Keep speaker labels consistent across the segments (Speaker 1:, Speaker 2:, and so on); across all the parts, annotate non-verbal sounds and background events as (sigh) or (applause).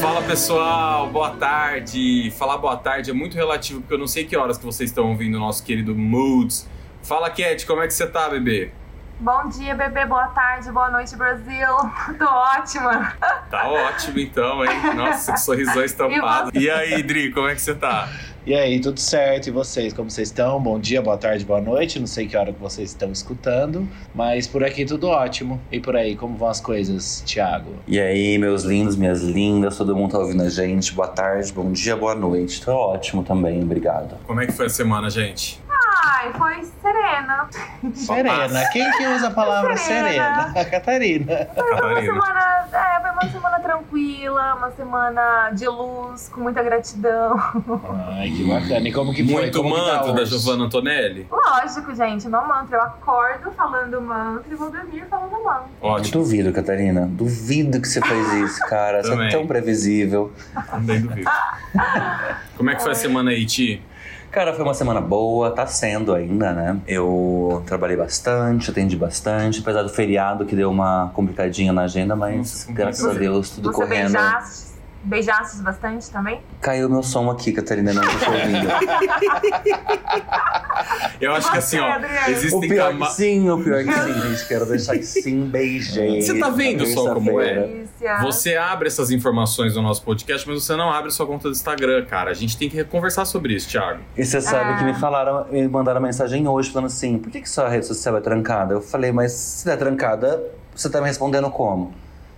Speaker 1: Fala pessoal, boa tarde. Falar boa tarde é muito relativo porque eu não sei que horas que vocês estão ouvindo o nosso querido Moods. Fala Cat, como é que você tá, bebê?
Speaker 2: Bom dia, bebê. Boa tarde, boa noite, Brasil. (laughs) Tô ótima.
Speaker 1: Tá ótimo então, hein? Nossa, que sorrisão (laughs) estampado. E aí, Dri, como é que você tá?
Speaker 3: E aí, tudo certo? E vocês, como vocês estão? Bom dia, boa tarde, boa noite. Não sei que hora que vocês estão escutando, mas por aqui tudo ótimo. E por aí, como vão as coisas, Thiago?
Speaker 4: E aí, meus lindos, minhas lindas, todo mundo tá ouvindo a gente? Boa tarde, bom dia, boa noite. Tô ótimo também, obrigado.
Speaker 1: Como é que foi a semana, gente?
Speaker 2: Ai, foi serena. (laughs)
Speaker 3: Serena. Quem que usa a palavra serena?
Speaker 2: Serena.
Speaker 3: A Catarina.
Speaker 2: Foi uma semana, é, foi uma semana tranquila, uma semana de luz, com muita gratidão.
Speaker 3: Ai, que bacana. E como que foi?
Speaker 1: Muito
Speaker 3: Como que tá
Speaker 1: manto da? Giovanna Antonelli?
Speaker 2: Lógico, gente, no mantra. Eu acordo falando mantra e vou dormir falando mantra.
Speaker 1: Ótimo,
Speaker 4: duvido, Catarina. Duvido que você faz isso, cara. Você
Speaker 1: Também.
Speaker 4: é tão previsível.
Speaker 1: também duvido. Como é que foi a semana aí, Ti?
Speaker 4: Cara, foi uma semana boa, tá sendo ainda, né? Eu trabalhei bastante, atendi bastante, apesar do feriado que deu uma complicadinha na agenda, mas
Speaker 1: Nossa,
Speaker 4: graças a. Deus tudo
Speaker 2: Você
Speaker 4: correndo.
Speaker 2: beijaste, beijaste bastante também?
Speaker 4: Caiu meu som aqui, Catarina, não tô ouvindo. (laughs)
Speaker 1: Eu acho que assim, ó,
Speaker 2: Adriano.
Speaker 4: o
Speaker 1: existem
Speaker 4: pior que
Speaker 1: camadas.
Speaker 4: sim, o pior que sim, gente. Quero deixar que sim, beijei.
Speaker 1: Você tá vendo só como é? Você abre essas informações no nosso podcast, mas você não abre sua conta do Instagram, cara. A gente tem que conversar sobre isso, Thiago.
Speaker 4: E você sabe
Speaker 2: Ah.
Speaker 4: que me falaram, me mandaram mensagem hoje falando assim: por que, que sua rede social é trancada? Eu falei, mas se é trancada, você tá me respondendo como?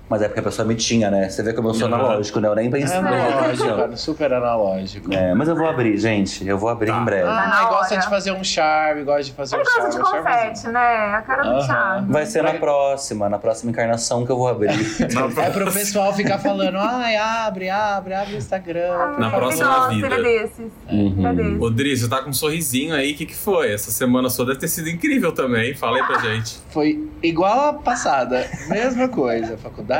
Speaker 4: Mas é porque a pessoa me tinha, né? Você vê como eu sou
Speaker 1: Uhum.
Speaker 4: analógico, né? Eu nem
Speaker 3: É
Speaker 4: pensei na
Speaker 3: analógico, cara, super analógico.
Speaker 4: É, mas eu vou abrir, gente. Eu vou abrir
Speaker 1: Tá.
Speaker 4: em breve.
Speaker 2: Tá na
Speaker 3: Ah, gosta
Speaker 2: hora.
Speaker 3: de fazer um charme, gosta de fazer um charme.
Speaker 2: de
Speaker 3: um charmezinho.
Speaker 2: confete, né? A cara do. Thiago.
Speaker 4: Vai ser na próxima, na próxima encarnação que eu vou abrir. (laughs)
Speaker 3: É pro pessoal ficar falando, ai, abre, abre, abre o Instagram.
Speaker 1: Na
Speaker 2: Ai,
Speaker 1: próxima
Speaker 2: ele gosta,
Speaker 1: vida.
Speaker 2: Ele é desses.
Speaker 4: Uhum.
Speaker 2: Ele é desses.
Speaker 1: Dri, você tá com um sorrisinho aí, o que, que foi? Essa semana sua deve ter sido incrível também. Fala aí pra (laughs) gente.
Speaker 3: Foi igual a passada, mesma coisa. Faculdade,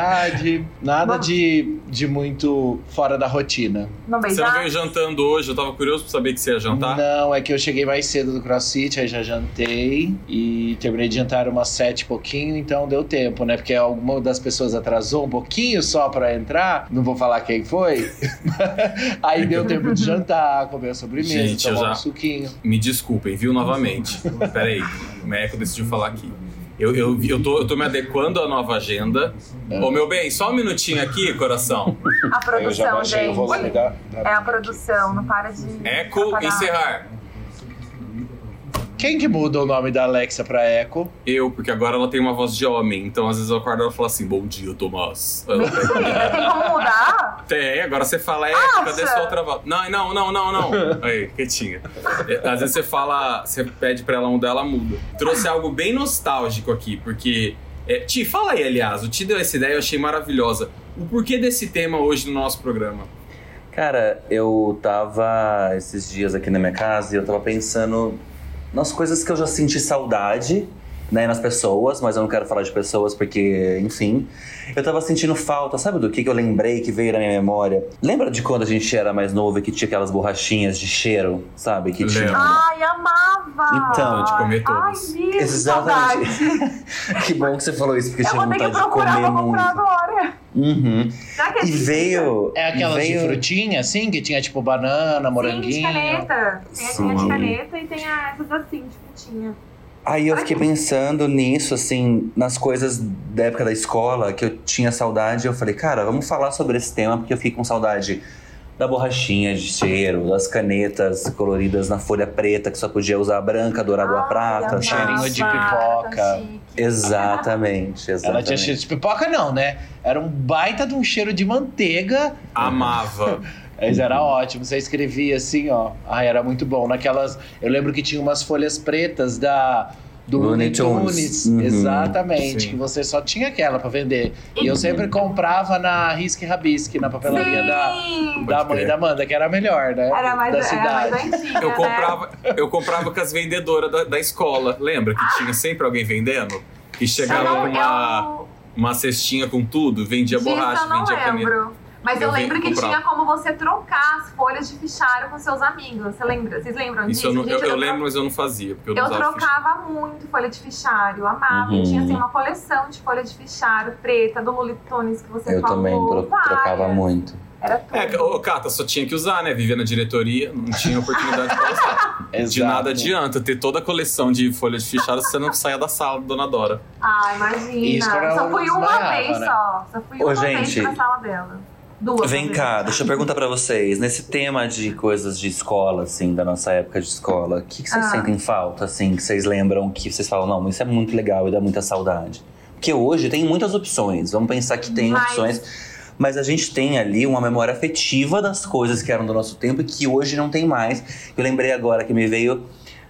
Speaker 3: nada de, de muito fora da rotina.
Speaker 2: Não
Speaker 1: Você não veio jantando hoje, eu tava curioso pra saber que você ia jantar.
Speaker 3: Não, é que eu cheguei mais cedo do CrossFit, aí já jantei e terminei de jantar umas sete e pouquinho, então deu tempo, né? Porque alguma das pessoas atrasou um pouquinho só pra entrar, não vou falar quem foi. (laughs) aí deu tempo de jantar, comer a sobremesa,
Speaker 1: Gente, eu
Speaker 3: tomar
Speaker 1: já-
Speaker 3: um suquinho.
Speaker 1: Me desculpem, viu, novamente. Pera aí, o Meco decidiu falar aqui. Eu, eu, eu, tô, eu tô me adequando à nova agenda. Ô, meu bem, só um minutinho aqui, coração.
Speaker 2: A
Speaker 3: Aí eu já
Speaker 2: produção,
Speaker 3: baixei
Speaker 2: gente.
Speaker 3: da, da-
Speaker 2: É a produção, não para de.
Speaker 1: Eco, encerrar.
Speaker 3: Quem que muda o nome da Alexa pra Echo?
Speaker 1: Eu, porque agora ela tem uma voz de homem, então às vezes eu acordo e ela fala assim, bom dia, Tomás. Ela
Speaker 2: Mentira, tem como mudar?
Speaker 1: Tem, agora você fala, é,
Speaker 2: Acha?
Speaker 1: cadê sua outra voz? Não, não, não, não, não. (laughs) Aí, quietinha. É, Às vezes você fala, você pede pra ela mudar, ela muda. Trouxe algo bem nostálgico aqui, porque. É, Ti, fala aí, aliás, o Ti deu essa ideia, eu achei maravilhosa. O porquê desse tema hoje no nosso programa?
Speaker 4: Cara, eu tava esses dias aqui na minha casa e eu tava pensando nas coisas que eu já senti saudade, né, nas pessoas, mas eu não quero falar de pessoas porque, enfim. Eu tava sentindo falta, sabe do que, que eu lembrei que veio na minha memória? Lembra de quando a gente era mais novo e que tinha aquelas borrachinhas de cheiro, sabe? Que tinha.
Speaker 1: Lembro.
Speaker 2: Ai, amava!
Speaker 4: Então,
Speaker 1: de comer
Speaker 2: Ai,
Speaker 1: todos.
Speaker 2: mesmo,
Speaker 4: Exatamente. (laughs) que bom que você falou isso, porque eu
Speaker 2: Eu
Speaker 4: tinha vontade de
Speaker 2: procurar
Speaker 4: comer muito.
Speaker 2: agora.
Speaker 4: Uhum.
Speaker 2: Será que
Speaker 4: E veio.
Speaker 3: É aquelas
Speaker 4: veio...
Speaker 3: de frutinha, assim, que tinha tipo banana,
Speaker 2: Sim, de
Speaker 3: moranguinho.
Speaker 2: caneta. Tem a tinha de caneta e tem a- essas assim, de frutinha.
Speaker 4: Aí eu fiquei pensando nisso, assim, nas coisas da época da escola, que eu tinha saudade. Eu falei, cara, vamos falar sobre esse tema, porque eu fiquei com saudade da borrachinha de cheiro, das canetas coloridas na folha preta, que só podia usar a branca, dourada ou a prata.
Speaker 3: cheirinho de pipoca.
Speaker 2: chique.
Speaker 4: Exatamente,
Speaker 3: Ela
Speaker 4: exatamente.
Speaker 3: tinha cheiro de pipoca, não, né? Era um baita de um cheiro de manteiga.
Speaker 1: Amava. (laughs)
Speaker 3: Mas era ótimo. Você escrevia assim, ó. Ai, era muito bom. Naquelas. Eu lembro que tinha umas folhas pretas da. Do
Speaker 4: Looney Tunes.
Speaker 3: Tunes.
Speaker 4: Uhum.
Speaker 3: Exatamente.
Speaker 1: Sim.
Speaker 3: Que você só tinha aquela pra vender. E eu sempre comprava na Risque Rabisque, na papelaria da,
Speaker 2: Sim!
Speaker 3: da
Speaker 1: Pode
Speaker 3: mãe
Speaker 1: crer.
Speaker 3: da Amanda, que era a melhor, né?
Speaker 2: Era mais,
Speaker 3: da
Speaker 2: era
Speaker 3: cidade.
Speaker 2: mais antiga,
Speaker 1: Eu
Speaker 2: né?
Speaker 1: comprava, eu comprava com as vendedoras da, da escola. Lembra que tinha sempre alguém vendendo? Que chegava
Speaker 2: não-
Speaker 1: uma,
Speaker 2: eu-
Speaker 1: uma cestinha com tudo, vendia
Speaker 2: disso
Speaker 1: borracha,
Speaker 2: eu não
Speaker 1: vendia caneta.
Speaker 2: Mas eu,
Speaker 1: Eu
Speaker 2: lembro que
Speaker 1: comprava.
Speaker 2: tinha como você trocar as folhas de fichário com seus amigos. Você lembra? Vocês lembram
Speaker 1: Isso
Speaker 2: disso?
Speaker 1: eu, não, eu,
Speaker 2: Gente,
Speaker 1: eu
Speaker 2: tro-
Speaker 1: lembro, mas eu não fazia, porque eu não
Speaker 2: Eu trocava muito folha de fichário, eu amava.
Speaker 4: Uhum.
Speaker 2: Eu tinha assim, uma coleção de folha de fichário preta, do Lully Tunes que você
Speaker 4: Eu
Speaker 2: falou.
Speaker 4: também tro-
Speaker 2: várias.
Speaker 4: trocava muito.
Speaker 2: Era tudo.
Speaker 1: É, ô, Cata, só tinha que usar, né? Vivia na diretoria, não tinha oportunidade pra usar. (laughs) De nada adianta ter toda a coleção de folhas de fichário se você não saia da sala, Dona Dora.
Speaker 2: Ah, imagina.
Speaker 3: Isso
Speaker 2: só fui uma
Speaker 3: desmaiava,
Speaker 2: vez
Speaker 3: né?
Speaker 2: só. Só fui
Speaker 4: Ô,
Speaker 2: uma
Speaker 4: gente.
Speaker 2: vez pra sala dela. Duas.
Speaker 4: Vem
Speaker 2: vezes.
Speaker 4: cá, deixa eu perguntar pra vocês. Nesse tema de coisas de escola, assim, da nossa época de escola, o que, que vocês
Speaker 2: Ah.
Speaker 4: sentem falta, assim, que vocês lembram, que vocês falam, não, isso é muito legal e dá muita saudade? Porque hoje tem muitas opções, vamos pensar que tem
Speaker 2: Mas-
Speaker 4: opções, mas a gente tem ali uma memória afetiva das coisas que eram do nosso tempo e que hoje não tem mais. Eu lembrei agora que me veio.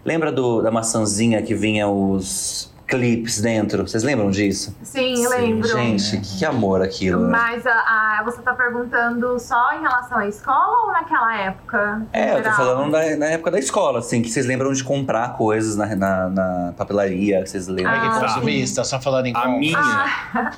Speaker 4: Lembra do, da maçãzinha que vinha os clipes dentro? Vocês lembram disso?
Speaker 2: Sim,
Speaker 1: Sim,
Speaker 2: lembro.
Speaker 4: Gente, que, que amor aquilo.
Speaker 2: Mas a, a- você tá perguntando só em relação à escola ou naquela época?
Speaker 4: É, eu tô falando da, na época da escola, assim, que vocês lembram de comprar coisas na, na, na papelaria, que vocês lembram.
Speaker 3: Ai, que
Speaker 2: Ah.
Speaker 3: consumista, só falando em
Speaker 1: A minha,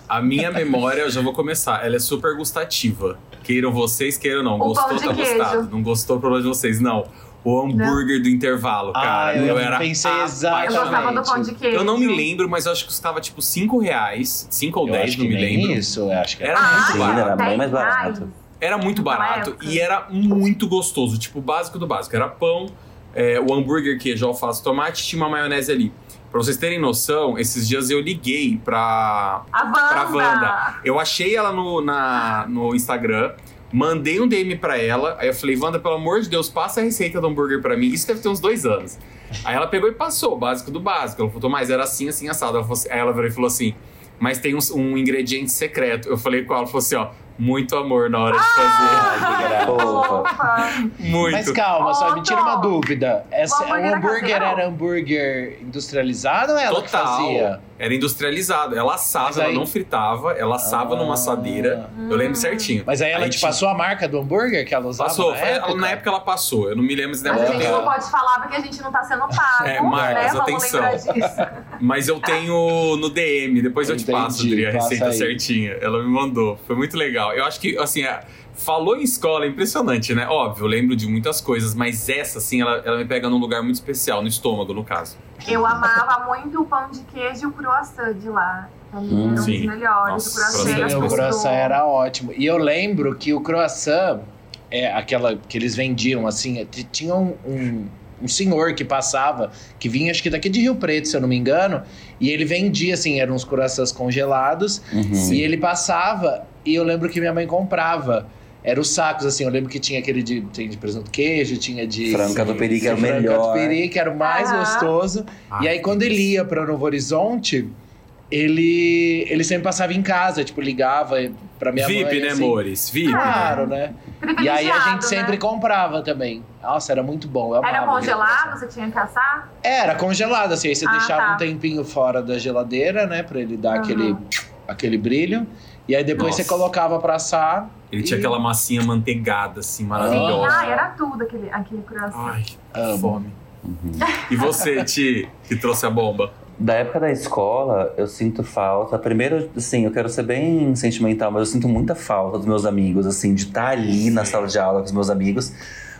Speaker 1: a minha memória, eu já vou começar, ela é super gustativa. Queiram vocês, queiram não.
Speaker 2: O
Speaker 1: Gostou, tá
Speaker 2: queijo.
Speaker 1: gostado. Não gostou, problema de vocês. Não. O hambúrguer do intervalo,
Speaker 3: Ah,
Speaker 1: cara.
Speaker 3: eu
Speaker 1: eu era
Speaker 3: pensei
Speaker 2: Eu
Speaker 3: exatamente.
Speaker 2: gostava do pão de queijo.
Speaker 1: Eu não me lembro, mas eu acho que custava tipo 5 reais. 5 ou
Speaker 3: Eu
Speaker 1: 10,
Speaker 3: acho
Speaker 1: não
Speaker 3: que
Speaker 1: me
Speaker 3: nem
Speaker 1: lembro.
Speaker 3: isso, eu acho que
Speaker 1: Era
Speaker 2: Ah,
Speaker 1: muito
Speaker 4: Sim,
Speaker 1: barato.
Speaker 4: era bem mais
Speaker 2: 10 reais.
Speaker 4: barato.
Speaker 1: Era muito barato e era muito gostoso. Tipo, o básico do básico. Era pão, é, o hambúrguer, queijo, alface, tomate, tinha uma maionese ali. Pra vocês terem noção, esses dias eu liguei pra,
Speaker 2: A Wanda.
Speaker 1: pra Wanda. Eu achei ela no, na, no Instagram, mandei um DM pra ela. Aí eu falei, Wanda, pelo amor de Deus, passa a receita do hambúrguer pra mim. Isso deve ter uns dois anos. Aí ela pegou e passou, o básico do básico. Ela falou, mas era assim, assim, assado. Ela falou aí ela virou e falou assim, mas tem um, um ingrediente secreto. Eu falei com ela, ela falou assim, ó, muito amor na hora de fazer.
Speaker 2: Opa.
Speaker 1: Muito.
Speaker 3: Mas calma, só me tira uma dúvida. Essa,
Speaker 2: O hambúrguer
Speaker 3: o
Speaker 2: era
Speaker 3: hambúrguer
Speaker 2: caseiro?
Speaker 3: era hambúrguer industrializado ou ela que
Speaker 1: Total.
Speaker 3: fazia?
Speaker 1: Era industrializado. Ela assava,
Speaker 3: aí-
Speaker 1: ela não fritava, ela assava
Speaker 3: Ah.
Speaker 1: numa assadeira. Eu lembro certinho.
Speaker 3: Mas aí ela
Speaker 1: Aí
Speaker 3: te
Speaker 1: tinha-
Speaker 3: passou a marca do hambúrguer que ela usava
Speaker 1: Passou,
Speaker 3: na
Speaker 1: foi-
Speaker 3: época?
Speaker 1: ela- na época ela passou. Eu não me lembro se na
Speaker 2: A
Speaker 1: época
Speaker 2: gente
Speaker 1: eu
Speaker 2: não pode falar porque a gente não tá sendo (laughs) pago.
Speaker 1: É, Marcos,
Speaker 2: né?
Speaker 1: Atenção. Mas eu tenho no DM, depois eu te
Speaker 3: Entendi,
Speaker 1: passo, Adri, a receita
Speaker 3: aí.
Speaker 1: certinha. Ela me mandou. Foi muito legal. Eu acho que, assim, é, falou em escola, é impressionante, né? Óbvio, eu lembro de muitas coisas, mas essa, assim, ela, ela me pega num lugar muito especial, no estômago, no caso.
Speaker 2: Eu amava muito o pão de queijo e o croissant de lá.
Speaker 4: Hum,
Speaker 2: um
Speaker 1: sim.
Speaker 2: dos melhores.
Speaker 1: Nossa,
Speaker 2: o croissant era
Speaker 1: é
Speaker 3: Sim, o croissant era ótimo. E eu lembro que o croissant, é aquela que eles vendiam assim, t- tinha um, um, um senhor que passava, que vinha acho que daqui de Rio Preto, se eu não me engano, e ele vendia assim, eram uns croissants congelados,
Speaker 4: Uhum.
Speaker 3: e ele passava, e eu lembro que minha mãe comprava. Era os sacos, assim, eu lembro que tinha aquele de, tem de presunto queijo, tinha de...
Speaker 4: Frango catupiry, que era o
Speaker 3: frango
Speaker 4: melhor.
Speaker 3: catupiry, que era o mais
Speaker 2: Aham.
Speaker 3: gostoso. e
Speaker 1: Ai,
Speaker 3: aí, quando ele ia pra Novo Horizonte, ele, ele sempre passava em casa, tipo, ligava pra minha
Speaker 1: VIP,
Speaker 3: mãe.
Speaker 1: né,
Speaker 3: assim.
Speaker 1: amores? VIP.
Speaker 3: Claro, né? E aí a gente sempre
Speaker 2: né?
Speaker 3: comprava também. Nossa, era muito bom. Eu
Speaker 2: Era congelado, você tinha que assar?
Speaker 3: Era congelado, assim. Aí você
Speaker 2: Ah,
Speaker 3: deixava
Speaker 2: tá.
Speaker 3: um tempinho fora da geladeira, né? Pra ele dar
Speaker 2: Aham.
Speaker 3: aquele, aquele brilho. E aí depois
Speaker 1: Nossa.
Speaker 3: você colocava pra assar.
Speaker 1: Ele tinha
Speaker 3: E-
Speaker 1: aquela massinha manteigada, assim,
Speaker 2: Sim,
Speaker 1: maravilhosa.
Speaker 2: ah, era tudo aquele, aquele croissant.
Speaker 1: Ai,
Speaker 3: Amo.
Speaker 1: fome.
Speaker 4: Uhum.
Speaker 1: E você, Ti, que trouxe a bomba?
Speaker 4: Da época da escola, eu sinto falta. Primeiro, assim, eu quero ser bem sentimental, mas eu sinto muita falta dos meus amigos, assim, de estar ali na sala de aula com os meus amigos.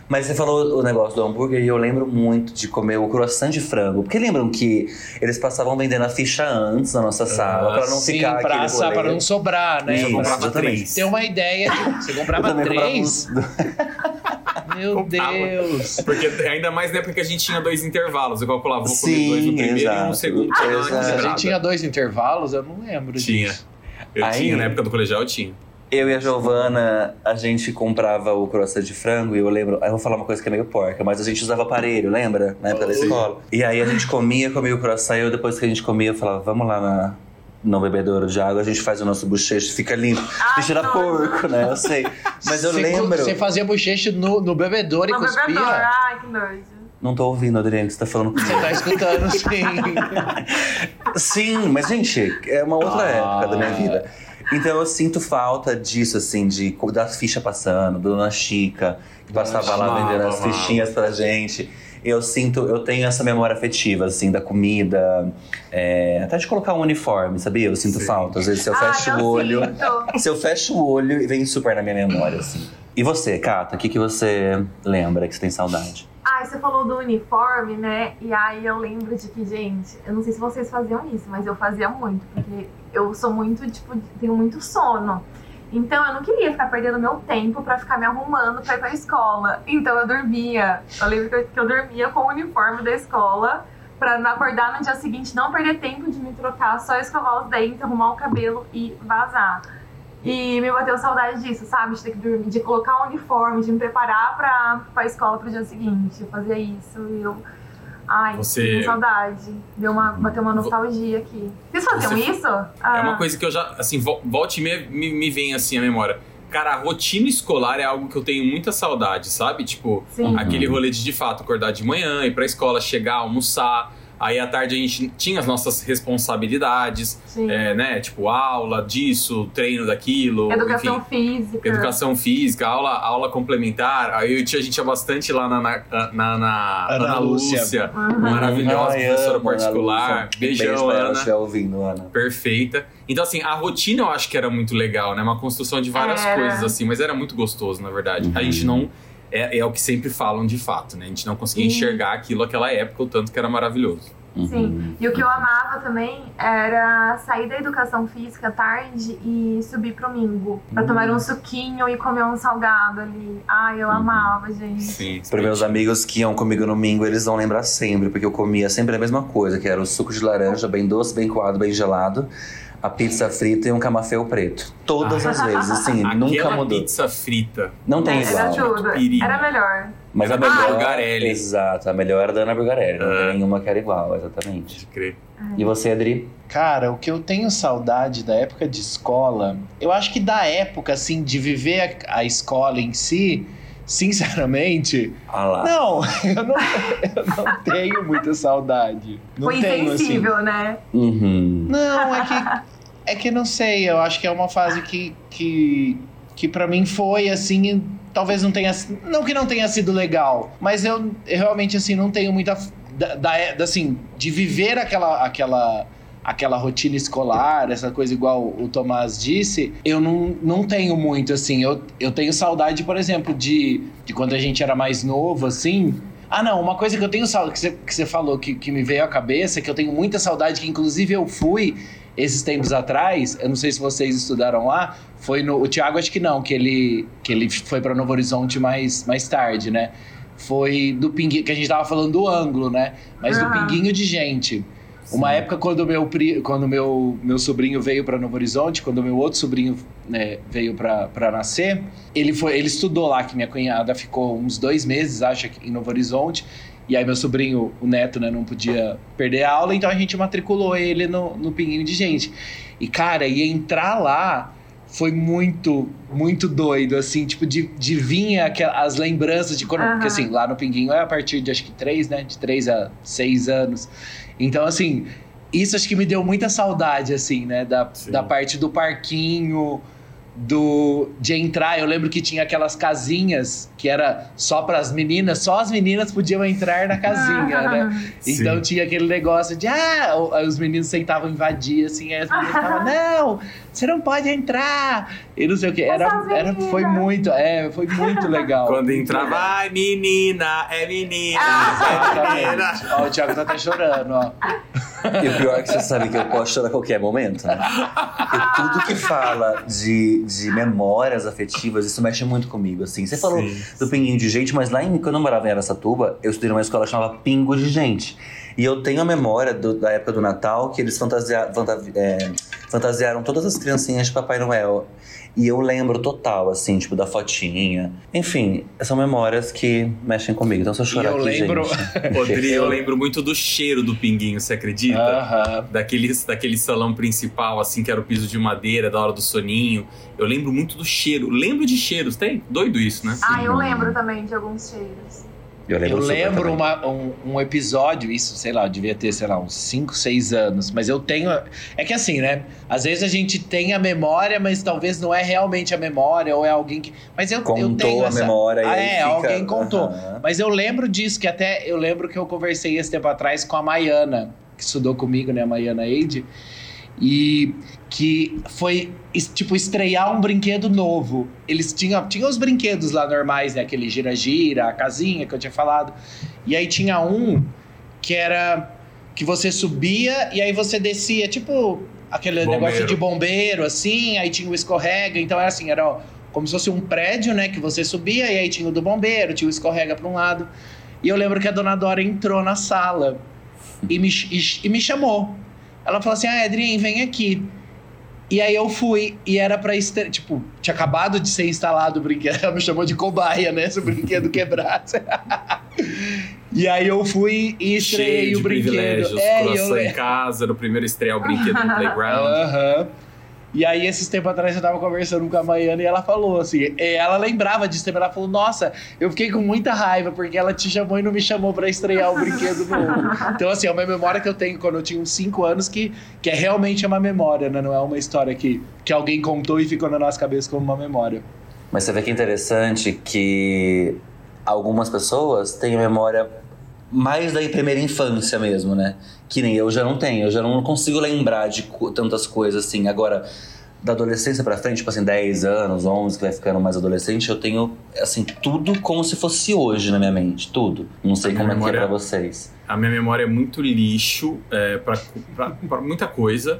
Speaker 4: Mas você falou o negócio do hambúrguer e eu lembro muito de comer o croissant de frango. Porque lembram que eles passavam vendendo a ficha antes na nossa sala, pra não
Speaker 3: Sim,
Speaker 4: ficar
Speaker 3: pra
Speaker 4: aquele
Speaker 3: assar, pra não sobrar, né?
Speaker 4: Isso,
Speaker 1: Eu comprava
Speaker 4: exatamente.
Speaker 1: três.
Speaker 3: Ter uma ideia de. Você comprava
Speaker 4: comprava
Speaker 3: três?
Speaker 4: uns- (laughs)
Speaker 3: Meu
Speaker 1: Comprava.
Speaker 3: Deus.
Speaker 1: Porque ainda mais na época que a gente tinha dois intervalos. Eu calculava, vou comer
Speaker 4: Sim,
Speaker 1: dois no primeiro e um no
Speaker 4: exato.
Speaker 1: segundo.
Speaker 4: Exato.
Speaker 1: Ah,
Speaker 3: Se a gente tinha dois intervalos, eu não lembro
Speaker 1: Tinha.
Speaker 3: disso.
Speaker 1: Eu
Speaker 4: Aí-
Speaker 1: tinha, na época do colegial eu tinha.
Speaker 4: Eu e a Giovana, a gente comprava o croissant de frango e eu lembro. Aí eu vou falar uma coisa que é meio porca, mas a gente usava aparelho, lembra? Na época da escola. E aí a gente comia, comia o croissant e eu, depois que a gente comia, eu falava, vamos lá na. No bebedouro de água, a gente faz o nosso bochecho, fica limpo.
Speaker 2: Ai,
Speaker 4: Cheira
Speaker 2: nossa.
Speaker 4: porco, né? Eu sei. Mas eu
Speaker 3: Você-
Speaker 4: lembro.
Speaker 3: Você fazia bochecha no, no bebedouro e
Speaker 2: No
Speaker 3: cuspia?
Speaker 2: bebedouro. Ai, que nojo.
Speaker 4: Não tô ouvindo, que você tá falando comigo.
Speaker 3: Você tá escutando, sim. (laughs)
Speaker 4: Sim, mas, gente, é uma outra
Speaker 3: Ah.
Speaker 4: época da minha vida. Então eu sinto falta disso, assim, de das fichas passando, Dona Chica, que passava lá vendendo as fichinhas pra gente. eu sinto, eu tenho essa memória afetiva, assim, da comida, é, até de colocar um uniforme, sabia? Eu sinto
Speaker 1: Sim.
Speaker 4: falta. Às vezes se eu
Speaker 2: Ah,
Speaker 4: fecho
Speaker 2: eu
Speaker 4: o olho.
Speaker 2: sinto. (laughs)
Speaker 4: Se eu fecho o olho, vem super na minha memória, assim. E você, Cata, o que, que você lembra que você tem saudade?
Speaker 2: Ah, você falou do uniforme, né? E aí eu lembro de que, gente, eu não sei se vocês faziam isso, mas eu fazia muito, porque eu sou muito, tipo, tenho muito sono. Então eu não queria ficar perdendo meu tempo pra ficar me arrumando pra ir pra escola. Então eu dormia. Eu lembro que eu, que eu dormia com o uniforme da escola não acordar no dia seguinte, não perder tempo de me trocar, só escovar os dentes, arrumar o cabelo e vazar. E me bateu saudade disso, sabe? De ter que dormir, de colocar o uniforme, de me preparar pra, pra escola pro dia seguinte. Eu fazia isso e eu. Ai,
Speaker 1: Você-
Speaker 2: fiquei com saudade. Deu uma, bateu uma nostalgia aqui. Vocês faziam
Speaker 1: Você-
Speaker 2: isso?
Speaker 1: É
Speaker 2: Ah,
Speaker 1: uma coisa que eu já, assim, vo- volte e meia me, me vem assim a memória. Cara, a rotina escolar é algo que eu tenho muita saudade, sabe? Tipo,
Speaker 2: Sim.
Speaker 1: aquele rolê de de fato acordar de manhã, ir pra escola, chegar, almoçar. Aí à tarde a gente tinha as nossas responsabilidades, é, né? Tipo, aula disso, treino daquilo.
Speaker 2: Educação
Speaker 1: enfim.
Speaker 2: física.
Speaker 1: Educação física, aula, aula complementar. Aí eu tinha, a gente tinha bastante lá na, na, na, na
Speaker 3: Ana
Speaker 1: Ana
Speaker 3: Lúcia.
Speaker 1: Lúcia,
Speaker 2: Uhum.
Speaker 1: maravilhosa
Speaker 4: Ai,
Speaker 1: professora particular. Beijão,
Speaker 4: Beijo ela
Speaker 1: Ana.
Speaker 4: ouvindo, Ana.
Speaker 1: Perfeita. Então, assim, a rotina eu acho que era muito legal, né? Uma construção de várias
Speaker 2: Era.
Speaker 1: coisas, assim, mas era muito gostoso, na verdade. A
Speaker 4: Uhum.
Speaker 1: gente não. É, é o que sempre falam de fato, né? A gente não conseguia
Speaker 2: Sim.
Speaker 1: enxergar aquilo naquela época, o tanto que era maravilhoso.
Speaker 4: Uhum.
Speaker 2: Sim. E o que eu amava também era sair da educação física tarde e subir pro Mingo. Pra
Speaker 1: Hum.
Speaker 2: tomar um suquinho e comer um salgado ali. Ai, eu
Speaker 4: Uhum.
Speaker 2: amava, gente.
Speaker 1: Sim.
Speaker 4: Para meus amigos que iam comigo no domingo, eles vão lembrar sempre, porque eu comia sempre a mesma coisa, que era o suco de laranja, bem doce, bem coado, bem gelado, a pizza frita e um camafeu preto. Todas as vezes, assim, (laughs) nunca
Speaker 1: Aquela
Speaker 4: mudou.
Speaker 1: pizza frita.
Speaker 4: Não tem
Speaker 2: Era
Speaker 4: igual.
Speaker 2: tudo.
Speaker 1: Pirina.
Speaker 2: Era melhor.
Speaker 4: Mas a
Speaker 1: Ana
Speaker 4: melhor.
Speaker 1: Bulgarelli.
Speaker 4: Exato, a melhor era da Ana Bulgarelli. Não
Speaker 1: É.
Speaker 4: tem nenhuma que era igual, exatamente.
Speaker 1: Pode crer.
Speaker 4: E você, Adri?
Speaker 3: Cara, o que eu tenho saudade da época de escola, eu acho que da época, assim, de viver a, a escola em si, sinceramente,
Speaker 4: Ah lá.
Speaker 3: não, (laughs) eu não, eu não tenho muita saudade. Não
Speaker 2: Foi
Speaker 3: tenho, assim.
Speaker 2: insensível, né?
Speaker 4: Uhum.
Speaker 3: Não, é que. É que não sei, eu acho que é uma fase que. que, que para mim foi assim. Talvez não tenha. Não que não tenha sido legal, mas eu, eu realmente assim não tenho muita. Da- da- assim, de viver aquela. aquela aquela rotina escolar, essa coisa igual o Tomás disse, eu não, não tenho muito, assim. Eu, eu tenho saudade, por exemplo, de, de quando a gente era mais novo, assim. Ah, não, uma coisa que eu tenho saudade, que você, que você falou que, que me veio à cabeça, que eu tenho muita saudade, que inclusive eu fui esses tempos atrás, eu não sei se vocês estudaram lá, foi no. O Thiago acho que não, que ele, que ele foi para Novo Horizonte mais, mais tarde, né? Foi do pinguinho, que a gente tava falando do ângulo, né? Mas do
Speaker 2: Aham.
Speaker 3: pinguinho de gente. Uma época, quando meu, pri- quando meu, meu sobrinho veio para Novo Horizonte, quando meu outro sobrinho né, veio para nascer, ele, foi, ele estudou lá, que minha cunhada ficou uns dois meses, acho, em Novo Horizonte. E aí meu sobrinho, o neto, né, não podia perder a aula, então a gente matriculou ele no, no Pinguinho de Gente. E, cara, e entrar lá foi muito, muito doido, assim, tipo, de, de vir aquela- as lembranças de quando.
Speaker 2: Aham.
Speaker 3: Porque, assim, lá no Pinguinho é a partir de acho que três, né? De três a seis anos. Então, assim, isso acho que me deu muita saudade, assim, né? Da,
Speaker 1: Sim.
Speaker 3: da parte do parquinho, do de entrar. Eu lembro que tinha aquelas casinhas que era só para as meninas, só as meninas podiam entrar na casinha, né? Então
Speaker 1: Sim.
Speaker 3: tinha aquele negócio de ah, os meninos tentavam invadir, assim, aí as meninas falavam, não, você não pode entrar. E não sei o que. Era, era, foi muito, é, foi muito legal. (laughs)
Speaker 1: Quando entrava, ai, menina, é menina,
Speaker 2: Ah.
Speaker 1: é menina.
Speaker 3: Exatamente. Ó, o Thiago tá até chorando, ó.
Speaker 4: E o pior é que você sabe que eu posso chorar a qualquer momento, né? Porque tudo que fala de, de memórias afetivas, isso mexe muito comigo, assim. Você falou
Speaker 1: Sim.
Speaker 4: Do pinguinho de gente, mas lá em, quando eu morava em Aracatuba, eu estudei numa escola que chamava Pingo de Gente. E eu tenho a memória do- da época do Natal que eles fantasia, fanta- é, fantasiaram todas as criancinhas de Papai Noel. E eu lembro total, assim, tipo, da fotinha. Enfim, são memórias que mexem comigo. Então se eu chorar
Speaker 3: eu
Speaker 4: aqui,
Speaker 3: lembro-
Speaker 4: gente... (laughs)
Speaker 1: Rodrigo, eu lembro muito do cheiro do pinguinho, você acredita?
Speaker 3: Aham.
Speaker 1: Daquele, daquele salão principal, assim, que era o piso de madeira, da hora do soninho. Eu lembro muito do cheiro. Lembro de cheiros, tem? Doido isso, né?
Speaker 2: Ah, eu lembro também de alguns cheiros.
Speaker 4: Eu lembro,
Speaker 3: Eu lembro uma- um, um episódio, isso, sei lá, eu devia ter, sei lá, uns 5, 6 anos, mas eu tenho. É que assim, né? Às vezes a gente tem a memória, mas talvez não é realmente a memória, ou é alguém que. Mas eu, eu
Speaker 4: Contou
Speaker 3: tenho
Speaker 4: a memória
Speaker 3: Ah, é,
Speaker 4: fica-
Speaker 3: alguém contou.
Speaker 4: Aham.
Speaker 3: Mas eu lembro disso, que até eu lembro que eu conversei esse tempo atrás com a Maiana, que estudou comigo, né? A Maiana Eide. E que foi, tipo, estrear um brinquedo novo. Eles tinham, tinham os brinquedos lá normais, né? Aquele gira-gira, a casinha que eu tinha falado. E aí tinha um que era que você subia e aí você descia, tipo aquele
Speaker 1: Bombeiro.
Speaker 3: negócio de bombeiro, assim, aí tinha o escorrega. Então era assim, era como se fosse um prédio, né? Que você subia e aí tinha o do bombeiro, tinha o escorrega para um lado. E eu lembro que a dona Dora entrou na sala e me, e, e me chamou. Ela falou assim: Ah, Adrien, vem aqui. E aí eu fui, e era pra. Tipo, tinha acabado de ser instalado o brinquedo. (laughs) Ela me chamou de cobaia, né? Se o brinquedo quebrasse. (laughs) e aí eu fui e estreiei
Speaker 1: Cheio de
Speaker 3: o brinquedo.
Speaker 1: privilégios,
Speaker 3: É, eu
Speaker 1: em casa, no primeiro estrear o brinquedo no (laughs) playground.
Speaker 3: Aham. E aí, esses tempos atrás, eu tava conversando com a Maiana e ela falou assim: e ela lembrava disso também. Ela falou: Nossa, eu fiquei com muita raiva porque ela te chamou e não me chamou pra estrear o brinquedo novo. (laughs) Então, assim, é uma memória que eu tenho quando eu tinha uns 5 anos que, que é realmente uma memória, né? Não é uma história que, que alguém contou e ficou na nossa cabeça como uma memória.
Speaker 4: Mas você vê que é interessante que algumas pessoas têm memória mais da primeira infância mesmo, né? Que nem eu já não tenho, eu já não consigo lembrar de tantas coisas assim. Agora, da adolescência pra frente, tipo assim, 10 anos, 11, que vai ficando mais adolescente, eu tenho, assim, tudo como se fosse hoje na minha mente, tudo. Não sei
Speaker 1: A
Speaker 4: como é
Speaker 1: minha
Speaker 4: que é
Speaker 1: memória-
Speaker 4: pra vocês.
Speaker 1: A minha memória é muito lixo é, pra, pra, pra muita coisa.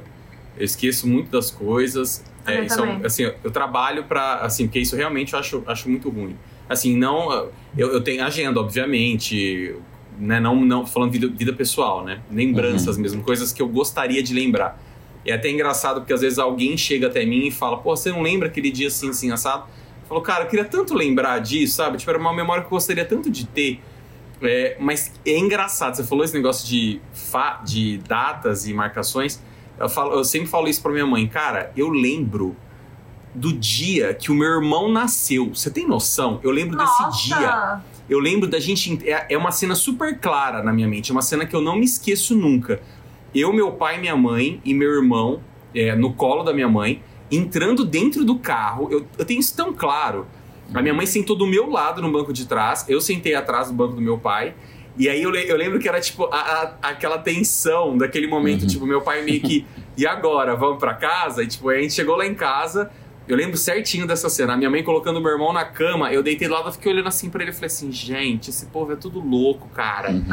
Speaker 1: Eu esqueço muito das coisas. É,
Speaker 2: Eu
Speaker 1: isso é assim, eu trabalho pra. Assim, porque isso realmente eu acho, acho muito ruim. Assim, não. Eu, eu tenho agenda, obviamente. Né, não, não falando vida, vida pessoal, né? Lembranças mesmo, coisas que eu gostaria de lembrar. É até engraçado porque às vezes alguém chega até mim e fala: Pô, você não lembra aquele dia assim, assim, assado? Eu falo, cara, eu queria tanto lembrar disso, sabe? Tipo, era uma memória que eu gostaria tanto de ter. É, mas é engraçado, você falou esse negócio de, fa de datas e marcações. Eu, falo, eu sempre falo isso pra minha mãe, cara, eu lembro do dia que o meu irmão nasceu. Você tem noção? Eu lembro desse dia. Eu lembro da gente. É, é uma cena super clara na minha mente. É uma cena que eu não me esqueço nunca. Eu, meu pai, minha mãe e meu irmão é, no colo da minha mãe, entrando dentro do carro. Eu, eu tenho isso tão claro. A minha mãe sentou do meu lado no banco de trás, eu sentei atrás do banco do meu pai. E aí eu, eu lembro que era tipo a- a- aquela tensão daquele momento,
Speaker 4: Uhum.
Speaker 1: tipo, meu pai meio que, e agora, vamos pra casa? E tipo, a gente chegou lá em casa, eu lembro certinho dessa cena. A minha mãe colocando meu irmão na cama, eu deitei do lado, fiquei olhando assim pra ele e falei assim, gente, esse povo é tudo louco, cara.
Speaker 4: Uhum.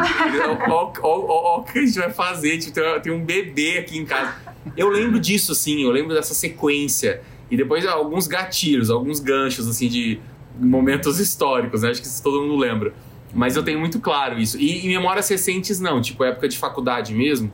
Speaker 1: Ó, ó o que a gente vai fazer, tipo, tem, tem um bebê aqui em casa. Eu lembro disso, assim, eu lembro dessa sequência. E depois alguns gatilhos, alguns ganchos, assim, de momentos históricos, né? Acho que isso todo mundo lembra. Mas eu tenho muito claro isso. E em memórias recentes, não. Tipo, época de faculdade mesmo,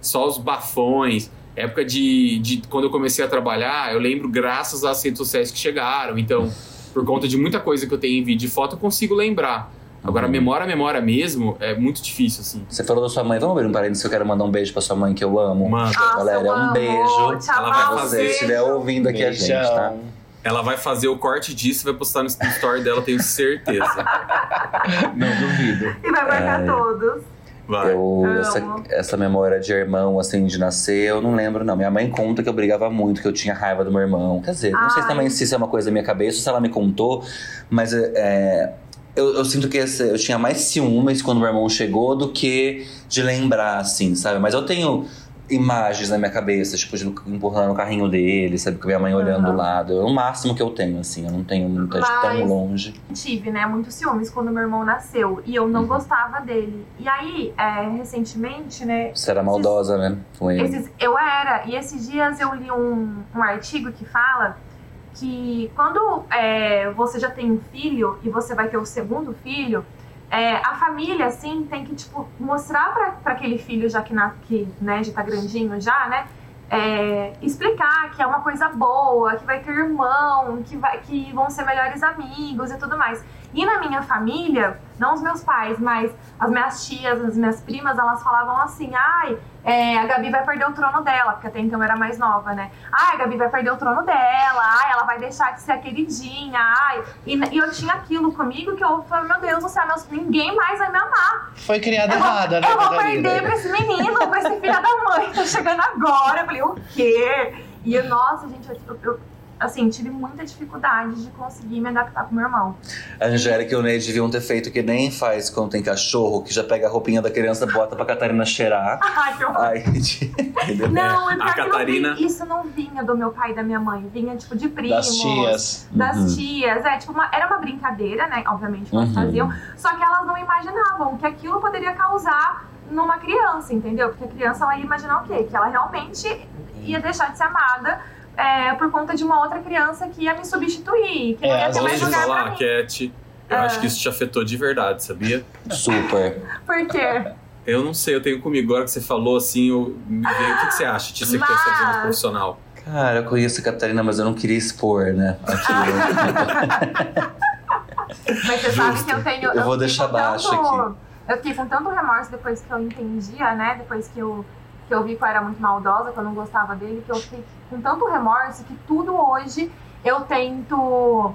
Speaker 1: só os bafões. Época de, de quando eu comecei a trabalhar, eu lembro graças às redes sociais que chegaram. Então, por conta de muita coisa que eu tenho em vídeo e foto, eu consigo lembrar. Agora,
Speaker 4: Uhum.
Speaker 1: memória, memória mesmo, é muito difícil, assim.
Speaker 4: Você falou da sua mãe, vamos abrir um parênteses que eu quero mandar um beijo pra sua mãe que eu amo.
Speaker 1: Manda.
Speaker 2: Nossa,
Speaker 4: Galera,
Speaker 2: eu
Speaker 4: um
Speaker 2: amo.
Speaker 4: beijo.
Speaker 2: Tchau,
Speaker 1: Ela vai
Speaker 4: Se
Speaker 1: fazer,
Speaker 4: você
Speaker 2: beijo.
Speaker 4: estiver ouvindo aqui a gente, tá?
Speaker 3: Beijão.
Speaker 1: Ela vai fazer o corte disso e vai postar no story dela, tenho certeza. (laughs)
Speaker 3: Não duvido.
Speaker 2: E vai marcar
Speaker 4: É.
Speaker 2: todos.
Speaker 1: Vai.
Speaker 4: Eu,
Speaker 2: Amo.
Speaker 4: essa, essa memória de irmão, assim, de nascer, eu não lembro, não. Minha mãe conta que eu brigava muito, que eu tinha raiva do meu irmão. Quer dizer, não sei
Speaker 2: Ai.
Speaker 4: também se isso é uma coisa da minha cabeça ou se ela me contou, mas é, eu, eu sinto que esse- eu tinha mais ciúmes quando meu irmão chegou do que de lembrar, assim, sabe? Mas eu tenho imagens na minha cabeça, tipo, de empurrando o carrinho dele, sabe? Com a minha mãe olhando
Speaker 2: Aham.
Speaker 4: do lado. É o máximo que eu tenho, assim. Eu não tenho muita de tão
Speaker 2: Mas-
Speaker 4: longe.
Speaker 2: Tive, né, muitos ciúmes quando meu irmão nasceu. E eu não
Speaker 4: Uhum.
Speaker 2: gostava dele. E aí, é, recentemente, né,
Speaker 4: Você era maldosa, né? Com ele.
Speaker 2: Esses- eu era, e esses dias eu li um, um artigo que fala que quando é, você já tem um filho e você vai ter o segundo filho, é, a família, assim, tem que, tipo, mostrar pra aquele filho, já que, na, que né, já tá grandinho já, né? é, explicar que é uma coisa boa, que vai ter irmão, que, vai, que vão ser melhores amigos e tudo mais. E na minha família, não os meus pais, mas as minhas tias, as minhas primas, elas falavam assim: ai, é, a Gabi vai perder o trono dela, porque até então eu era mais nova, né? Ai, a Gabi vai perder o trono dela, ai, ela vai deixar de ser a queridinha, ai. E, e eu tinha aquilo comigo que eu falei: meu Deus do céu, meus, ninguém mais vai me amar.
Speaker 3: Foi criada
Speaker 2: Eu vou,
Speaker 3: errada, né,
Speaker 2: eu vou perder pra esse menino, pra esse filho da mãe, (laughs) tá chegando agora. Eu falei, o quê? E eu, nossa, gente, eu, eu, assim, tive muita dificuldade de conseguir me adaptar com meu irmão.
Speaker 4: A Angélica e o Ney deviam ter feito que nem faz quando tem cachorro, que já pega a roupinha da criança, bota pra Catarina cheirar. (laughs)
Speaker 2: Ai, que horror.
Speaker 4: Entendeu?
Speaker 2: Não, é
Speaker 1: a
Speaker 2: porque não
Speaker 1: Catarina-
Speaker 2: vinha- isso não vinha do meu pai e da minha mãe, vinha tipo de primos.
Speaker 3: Das tias.
Speaker 2: Das
Speaker 4: Uhum.
Speaker 2: tias, é, tipo, uma- era uma brincadeira, né? Obviamente que elas
Speaker 4: Uhum.
Speaker 2: faziam, só que elas não imaginavam que aquilo poderia causar numa criança, entendeu? Porque a criança ela ia imaginar o quê? Que ela realmente ia deixar de ser amada é, por conta de uma outra criança que ia me substituir, que não
Speaker 3: É,
Speaker 2: ia
Speaker 3: às
Speaker 2: ter mais lugar pra
Speaker 1: falar,
Speaker 2: mim.
Speaker 1: Cat? Eu
Speaker 2: Ah.
Speaker 1: acho que isso te afetou de verdade, sabia?
Speaker 4: Super.
Speaker 2: Por quê?
Speaker 1: Eu não sei, eu tenho comigo. Agora que você falou assim, eu me veio. O que, que você acha de que vida
Speaker 2: Mas-
Speaker 1: profissional?
Speaker 4: Cara, eu conheço a Catarina, mas eu não queria expor, né? Aquilo. (laughs)
Speaker 2: Mas você sabe
Speaker 1: Justo.
Speaker 2: que eu tenho.
Speaker 4: Eu vou
Speaker 2: fiquei
Speaker 4: deixar baixo
Speaker 2: tanto- Eu fiquei com tanto remorso depois que eu entendia, né? Depois que eu, que eu vi que eu era muito maldosa, que eu não gostava dele, que eu fiquei com tanto remorso que tudo hoje eu tento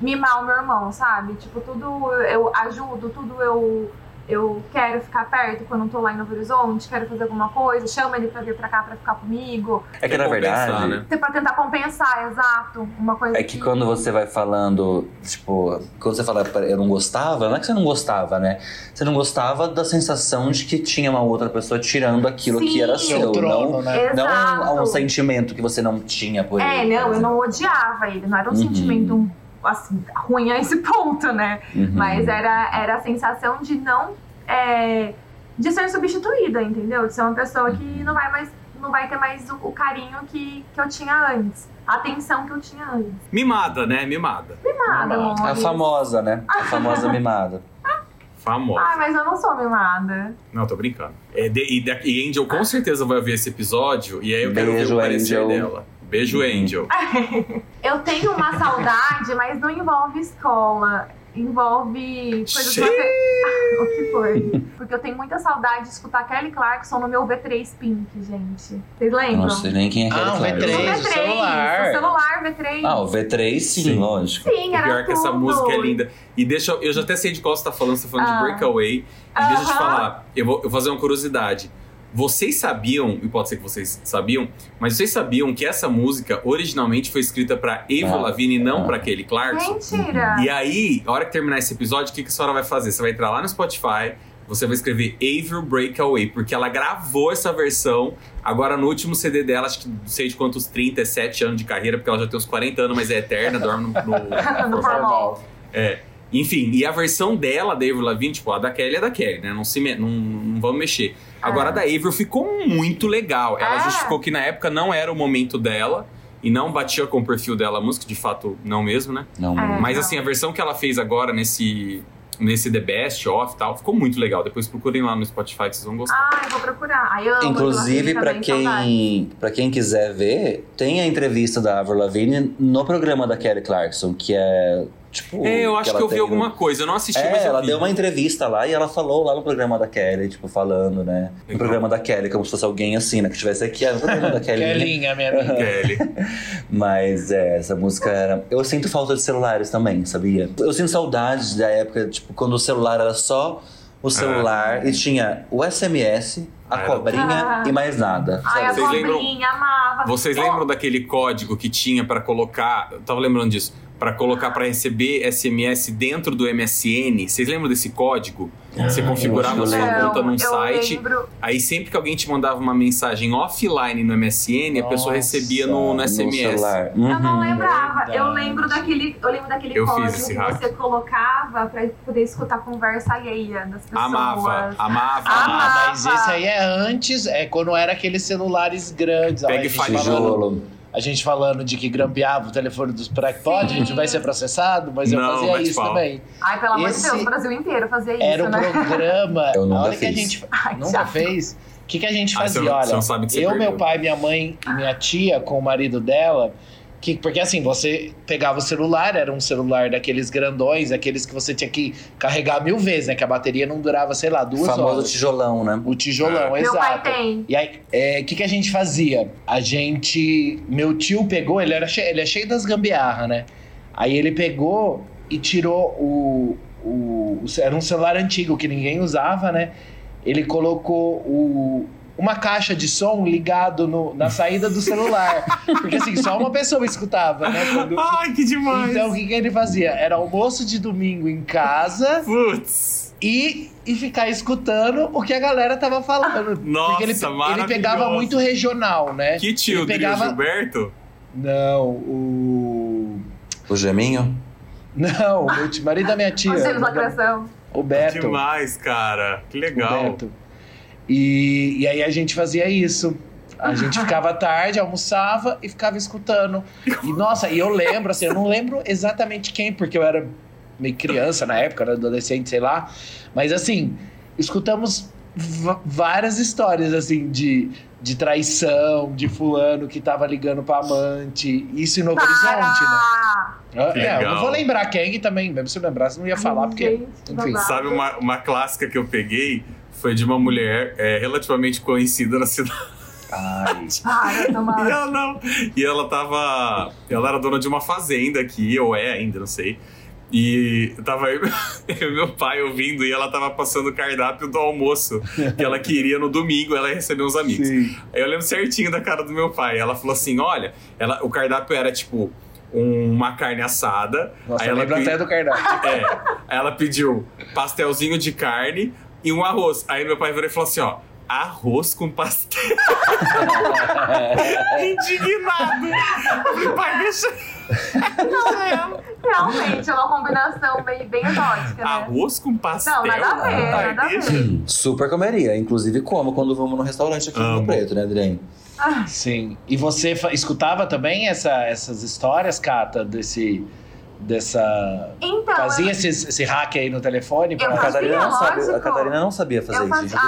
Speaker 2: mimar o meu irmão, sabe? Tipo, tudo eu ajudo, tudo eu. Eu quero ficar perto quando eu tô lá em Novo Horizonte, quero fazer alguma coisa, chama ele pra vir pra cá pra ficar comigo.
Speaker 4: É que na verdade.
Speaker 1: né?
Speaker 2: Pra tentar compensar, exato. Uma coisa
Speaker 4: É que quando você vai falando, tipo, quando você fala eu não gostava, não é que você não gostava, né? Você não gostava da sensação de que tinha uma outra pessoa tirando aquilo que era
Speaker 2: Sim.
Speaker 3: Seu trono,
Speaker 4: não,
Speaker 3: né?
Speaker 4: não um, um sentimento que você não tinha por
Speaker 2: É,
Speaker 4: ele.
Speaker 2: não,
Speaker 4: por
Speaker 2: eu não odiava ele, não era um
Speaker 4: Uhum.
Speaker 2: sentimento assim, ruim a esse ponto, né?
Speaker 4: Uhum.
Speaker 2: Mas era, era a sensação de não. é, de ser substituída, entendeu? De ser uma pessoa que não vai mais. não vai ter mais o, o carinho que, que eu tinha antes. A atenção que eu tinha antes.
Speaker 1: Mimada, né? Mimada.
Speaker 2: Mimada,
Speaker 3: Mimada.
Speaker 2: amor.
Speaker 4: A famosa, né? A famosa (laughs) mimada.
Speaker 1: Famosa.
Speaker 2: Ai, mas eu não sou mimada.
Speaker 1: Não, tô brincando. É, de- e, da- e Angel com certeza vai ver esse episódio e aí eu quero
Speaker 4: Beijo,
Speaker 1: ver o parecer
Speaker 4: Angel.
Speaker 1: dela. Beijo, Angel. (laughs)
Speaker 2: Eu tenho uma saudade, mas não envolve escola. Envolve coisas
Speaker 1: Xiii!
Speaker 2: mater- (laughs) O que foi? Porque eu tenho muita saudade de escutar Kelly Clarkson no meu V3 Pink, gente. Vocês lembram?
Speaker 4: não sei nem quem é
Speaker 3: Ah,
Speaker 4: Kelly
Speaker 3: o
Speaker 4: Clarkson.
Speaker 3: V3.
Speaker 2: O V3,
Speaker 3: celular.
Speaker 2: o celular V3.
Speaker 4: Ah, o V3, sim,
Speaker 1: Sim.
Speaker 4: lógico.
Speaker 2: Sim,
Speaker 1: O
Speaker 2: era
Speaker 1: pior é que essa
Speaker 2: tudo.
Speaker 1: música é linda. E deixa eu, eu já até sei de qual você tá falando, você tá falando
Speaker 2: Ah.
Speaker 1: de Breakaway. E deixa eu te falar, eu vou, eu vou fazer uma curiosidade. Vocês sabiam, e pode ser que vocês sabiam, mas vocês sabiam que essa música originalmente foi escrita pra Avril
Speaker 4: Ah.
Speaker 1: Lavigne e não
Speaker 4: Ah.
Speaker 1: pra Kelly Clarkson?
Speaker 2: Mentira.
Speaker 1: E aí, a hora que terminar esse episódio, o que, que a senhora vai fazer? Você vai entrar lá no Spotify, você vai escrever Avril Breakaway, porque ela gravou essa versão agora no último CD dela, acho que não sei de quantos 37 anos de carreira, porque ela já tem uns 40 anos, mas é eterna, dorme no, no, (laughs)
Speaker 2: No formal.
Speaker 1: é. Enfim, e a versão dela, da Avril Lavigne, tipo, a da Kelly é da Kelly, né? Não, se me- não, não vamos mexer. Agora, a da Avril ficou muito legal. Ela
Speaker 2: É.
Speaker 1: justificou que na época não era o momento dela e não batia com o perfil dela a música, de fato, não mesmo, né?
Speaker 4: Não,
Speaker 2: É.
Speaker 1: Mas
Speaker 2: não.
Speaker 1: assim, a versão que ela fez agora nesse, nesse The Best Off e tal, ficou muito legal. Depois procurem lá no Spotify que vocês vão gostar.
Speaker 2: Ah, eu vou procurar. Ai, amo
Speaker 4: Inclusive,
Speaker 2: saudades.
Speaker 4: quem, pra quem quiser ver, tem a entrevista da Avril Lavigne no programa da Kelly Clarkson, que é tipo.
Speaker 1: é, eu acho que,
Speaker 4: ela
Speaker 1: eu vi
Speaker 4: tem
Speaker 1: alguma
Speaker 4: no-
Speaker 1: coisa. Eu não assisti, mas
Speaker 4: É,
Speaker 1: eu
Speaker 4: ela
Speaker 1: vi.
Speaker 4: deu uma entrevista lá e ela falou lá no programa da Kelly, tipo, falando, né? No
Speaker 1: Legal.
Speaker 4: programa da Kelly, como se fosse alguém assim, né? Que tivesse aqui, ah, no programa da Kelly. né?
Speaker 3: Kelinha, minha amiga.
Speaker 1: Kelly. (laughs)
Speaker 4: Mas é, essa música era. Eu sinto falta de celulares também, sabia? Eu sinto saudades da época, tipo, quando o celular era só o celular e tinha o SMS, a
Speaker 1: Ah,
Speaker 4: cobrinha
Speaker 2: tudo.
Speaker 4: e mais nada.
Speaker 2: Ai?
Speaker 1: Vocês lembram-
Speaker 2: cobrinha, amava.
Speaker 1: Vocês lembram daquele código que tinha pra colocar? Eu tava lembrando disso. Pra colocar pra receber SMS dentro do MSN. Vocês lembram desse código? Você configurava
Speaker 4: eu
Speaker 1: a sua
Speaker 4: lembro.
Speaker 1: conta num
Speaker 2: eu
Speaker 1: site.
Speaker 2: Lembro,
Speaker 1: Aí sempre que alguém te mandava uma mensagem offline no MSN, a pessoa
Speaker 3: Nossa,
Speaker 1: recebia no, no SMS.
Speaker 4: celular.
Speaker 2: eu não
Speaker 4: Uhum.
Speaker 2: lembrava. Eu
Speaker 3: verdade.
Speaker 2: lembro daquele, eu lembro daquele
Speaker 1: Eu
Speaker 2: código que
Speaker 1: hack.
Speaker 2: você colocava pra poder escutar a conversa alheia das pessoas.
Speaker 1: Amava, amava,
Speaker 2: Ah,
Speaker 1: amava.
Speaker 3: Ah, mas esse aí é antes, é quando era aqueles celulares grandes.
Speaker 1: Pega e
Speaker 4: Tijolo.
Speaker 3: A gente falando de que grampeava o telefone dos Pode, a gente vai ser processado, mas eu
Speaker 1: Não,
Speaker 3: fazia
Speaker 1: mete
Speaker 3: isso
Speaker 1: pau.
Speaker 3: também.
Speaker 2: Ai, pelo amor de
Speaker 3: Esse
Speaker 2: Deus, o Brasil inteiro fazia isso,
Speaker 3: Era um
Speaker 2: né?
Speaker 3: programa. (laughs)
Speaker 4: Eu nunca
Speaker 3: a hora que a gente (laughs)
Speaker 2: Ai,
Speaker 3: nunca
Speaker 2: chato.
Speaker 3: fez. O que, que a gente
Speaker 1: Ah,
Speaker 3: fazia?
Speaker 1: não- você
Speaker 3: Olha,
Speaker 1: não sabe que você
Speaker 3: eu,
Speaker 1: perdeu.
Speaker 3: meu pai, minha mãe e minha tia com o marido dela, Que, porque assim, você pegava o celular, era um celular daqueles grandões, aqueles que você tinha que carregar mil vezes, né? Que a bateria não durava, sei lá,
Speaker 4: O
Speaker 3: duas
Speaker 4: famoso
Speaker 3: horas.
Speaker 4: tijolão, né?
Speaker 3: O tijolão,
Speaker 2: Meu
Speaker 3: exato.
Speaker 2: pai tem.
Speaker 3: E aí, o que, que a gente fazia? A gente. Meu tio pegou, ele, era cheio, ele é cheio das gambiarra, né? Aí ele pegou e tirou o, o. o- Era um celular antigo que ninguém usava, né? Ele colocou o. Uma caixa de som ligado no- na saída do celular. Porque assim, só uma pessoa escutava, né? Quando- (laughs)
Speaker 1: Ai, que demais.
Speaker 3: Então o que, que ele fazia? Era almoço de domingo em casa
Speaker 1: Putz.
Speaker 3: e, e ficar escutando o que a galera tava falando.
Speaker 1: Nossa,
Speaker 3: Porque ele, ele pegava muito regional, né?
Speaker 1: Que tio,
Speaker 3: ele pegava...
Speaker 1: Gilberto?
Speaker 3: Não, o.
Speaker 4: O geminho?
Speaker 3: Não, o marido da minha tia.
Speaker 2: Filhos lacração.
Speaker 3: O Beto.
Speaker 1: Demais, cara. Que
Speaker 3: o
Speaker 1: legal.
Speaker 3: Beto. E, e aí a gente fazia isso. A gente (laughs) ficava tarde, almoçava e ficava escutando. E nossa, e eu lembro, assim, eu não lembro exatamente quem, porque eu era meio criança na época, era adolescente, sei lá. Mas assim, escutamos várias histórias, assim, de, de traição, de fulano que tava ligando pra amante. Isso em Novo Horizonte, né?
Speaker 2: Para!
Speaker 1: Que
Speaker 3: É, eu não vou lembrar quem também, mesmo se eu lembrasse, não ia falar, porque.
Speaker 2: Gente, que
Speaker 3: enfim.
Speaker 1: Sabe uma, uma clássica que eu peguei? Foi de uma mulher é, relativamente conhecida na cidade.
Speaker 3: Ai. (laughs)
Speaker 2: Para,
Speaker 1: E ela não. E ela tava. Ela era dona de uma fazenda aqui, ou é ainda, não sei. E tava eu, (laughs) eu e meu pai ouvindo e ela tava passando o cardápio do almoço que ela queria no domingo, ela ia receber uns amigos.
Speaker 3: Sim.
Speaker 1: Aí eu lembro certinho da cara do meu pai. Ela falou assim: olha, ela, o cardápio era tipo uma carne assada.
Speaker 3: Nossa,
Speaker 1: aí
Speaker 3: eu
Speaker 1: ela
Speaker 3: lembro
Speaker 1: pe-
Speaker 3: até do cardápio.
Speaker 1: é, aí ela pediu pastelzinho de carne e um arroz. Aí meu pai virou e falou assim: ó. Arroz com pastel. (laughs) Indignado. Eu falei, pai, deixa.
Speaker 2: Não, é, realmente é uma combinação bem, bem exótica, né?
Speaker 1: Arroz com pastel.
Speaker 2: Não, nada a ver,
Speaker 1: Pai,
Speaker 2: nada a ver.
Speaker 4: Super comeria. Inclusive como quando vamos no restaurante aqui no
Speaker 1: Amo.
Speaker 4: Preto, né, Adrien?
Speaker 3: Sim. E você escutava também essa- essas histórias, Cata, desse. Dessa.
Speaker 2: Então,
Speaker 3: Fazia
Speaker 2: eu,
Speaker 3: esse, esse hack aí no telefone? Pra-
Speaker 4: A Catarina, não sabe, a. Catarina não sabia fazer
Speaker 2: eu
Speaker 4: isso. Eu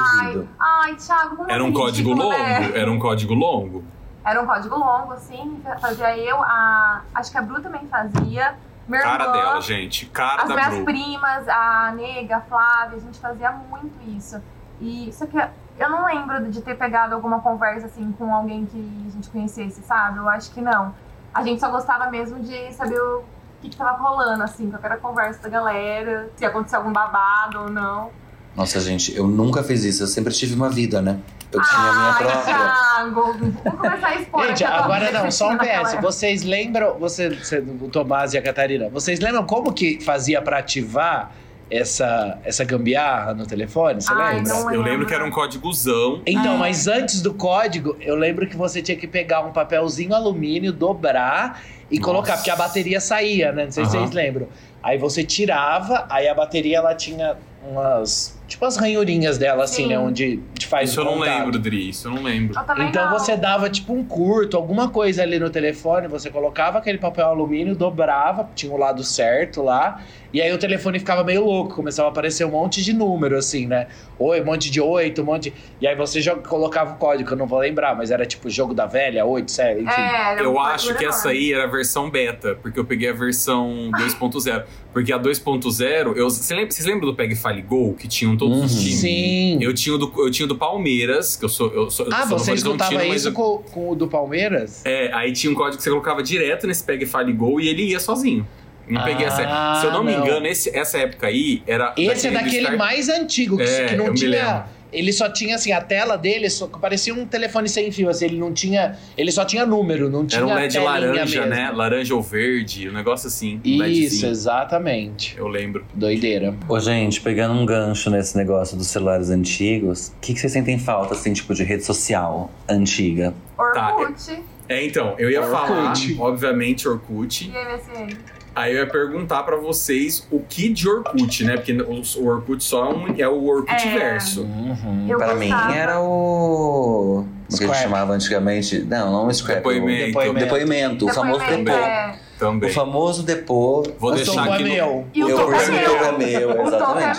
Speaker 2: Ai, ai, Thiago, como
Speaker 1: Era um
Speaker 2: assim,
Speaker 1: código
Speaker 2: ridículo,
Speaker 1: longo?
Speaker 2: né?
Speaker 1: Era um código longo?
Speaker 2: Era um código longo, assim, fazia eu, a. Acho que a Bru também fazia. Minha
Speaker 1: Cara
Speaker 2: irmã,
Speaker 1: dela, gente. Cara
Speaker 2: As
Speaker 1: da
Speaker 2: minhas
Speaker 1: Bru.
Speaker 2: primas, a Nega, a Flávia, a gente fazia muito isso. E só que eu não lembro de ter pegado alguma conversa assim com alguém que a gente conhecesse, sabe? Eu acho que não. A gente só gostava mesmo de saber o que, que tava rolando, assim, qual era a conversa da galera, se aconteceu algum babado ou não.
Speaker 4: Nossa, gente, eu nunca fiz isso. Eu sempre tive uma vida, né? Eu tinha a minha
Speaker 2: Ai,
Speaker 4: própria.
Speaker 2: Thiago! Vamos começar a expor
Speaker 3: Gente, agora não, só um PS. Vocês lembram, você, você- o Tomás e a Catarina, vocês lembram como que fazia pra ativar essa, essa gambiarra no telefone? Você
Speaker 2: Ai,
Speaker 3: lembra?
Speaker 2: não
Speaker 1: Eu lembro que era um códigozão.
Speaker 3: Então,
Speaker 2: É.
Speaker 3: mas antes do código, eu lembro que você tinha que pegar um papelzinho alumínio, dobrar e
Speaker 1: Nossa.
Speaker 3: colocar, porque a bateria saía, né? Não sei se
Speaker 1: Aham.
Speaker 3: vocês lembram. Aí você tirava, aí a bateria ela tinha umas. Tipo as ranhurinhas dela, assim,
Speaker 2: Sim.
Speaker 3: né? Onde te faz
Speaker 1: Isso eu não lembro, Dri. Isso eu não lembro.
Speaker 2: Eu
Speaker 3: Então
Speaker 2: não.
Speaker 3: você dava tipo um curto, alguma coisa ali no telefone, você colocava aquele papel alumínio, dobrava, tinha o lado certo lá, e aí o telefone ficava meio louco, começava a aparecer um monte de número, assim, né? Oi, um monte de oito, um monte. E aí você joga, colocava o código, eu não vou lembrar, mas era tipo jogo da velha, oito, sete, enfim.
Speaker 2: É,
Speaker 1: Eu acho que essa aí era a versão beta, porque eu peguei a versão 2.0. Porque a 2.0, eu, você lembra- vocês lembram do Peg Fale Go, que tinham todos os
Speaker 4: Uhum.
Speaker 1: times?
Speaker 3: Sim.
Speaker 1: Eu tinha, o do, eu tinha do Palmeiras, que eu sou. Eu sou eu
Speaker 3: ah,
Speaker 1: sou
Speaker 3: você escutava isso
Speaker 1: eu-
Speaker 3: com, com o do Palmeiras?
Speaker 1: É, aí tinha um código que você colocava direto nesse Peg Fale Go e ele ia sozinho. Não peguei essa.
Speaker 3: Ah,
Speaker 1: Se eu não me
Speaker 3: não.
Speaker 1: engano, esse- essa época aí era.
Speaker 3: Esse é daquele
Speaker 1: Start-
Speaker 3: mais antigo, que,
Speaker 1: É,
Speaker 3: que não
Speaker 1: eu me
Speaker 3: tinha. Ele só tinha assim, a tela dele só, parecia um telefone sem fio, assim, ele não tinha. Ele só tinha número, não tinha.
Speaker 1: Era um LED laranja,
Speaker 3: mesmo.
Speaker 1: né? Laranja ou verde, um negócio assim. um
Speaker 3: Isso, exatamente.
Speaker 1: Eu lembro.
Speaker 3: Doideira.
Speaker 4: Ô, gente, pegando um gancho nesse negócio dos celulares antigos, o que, que vocês sentem falta, assim, tipo, de rede social antiga?
Speaker 1: Tá,
Speaker 2: Orkut
Speaker 1: É, então, eu ia
Speaker 3: Orkut.
Speaker 1: falar, obviamente, Orkut.
Speaker 2: e MSN.
Speaker 1: Aí eu ia perguntar pra vocês o que de Orkut, né? Porque o, o Orkut só é, um- é o Orkut
Speaker 2: É.
Speaker 1: verso.
Speaker 3: Uhum.
Speaker 2: Eu
Speaker 4: Pra
Speaker 2: gostava.
Speaker 4: mim era o. Como que a gente chamava antigamente? Não, não o scrap.
Speaker 1: Depoimento.
Speaker 4: O
Speaker 3: Depoimento.
Speaker 4: depoimento, o famoso
Speaker 2: Depoimento,
Speaker 4: depô.
Speaker 2: é.
Speaker 1: Também.
Speaker 4: O famoso depô.
Speaker 1: Vou deixar
Speaker 3: o
Speaker 1: aqui
Speaker 3: é
Speaker 1: no...
Speaker 3: meu.
Speaker 2: E o
Speaker 4: Eu
Speaker 2: topo é
Speaker 4: que
Speaker 2: meu.
Speaker 4: é meu,
Speaker 2: O topo é
Speaker 4: exatamente.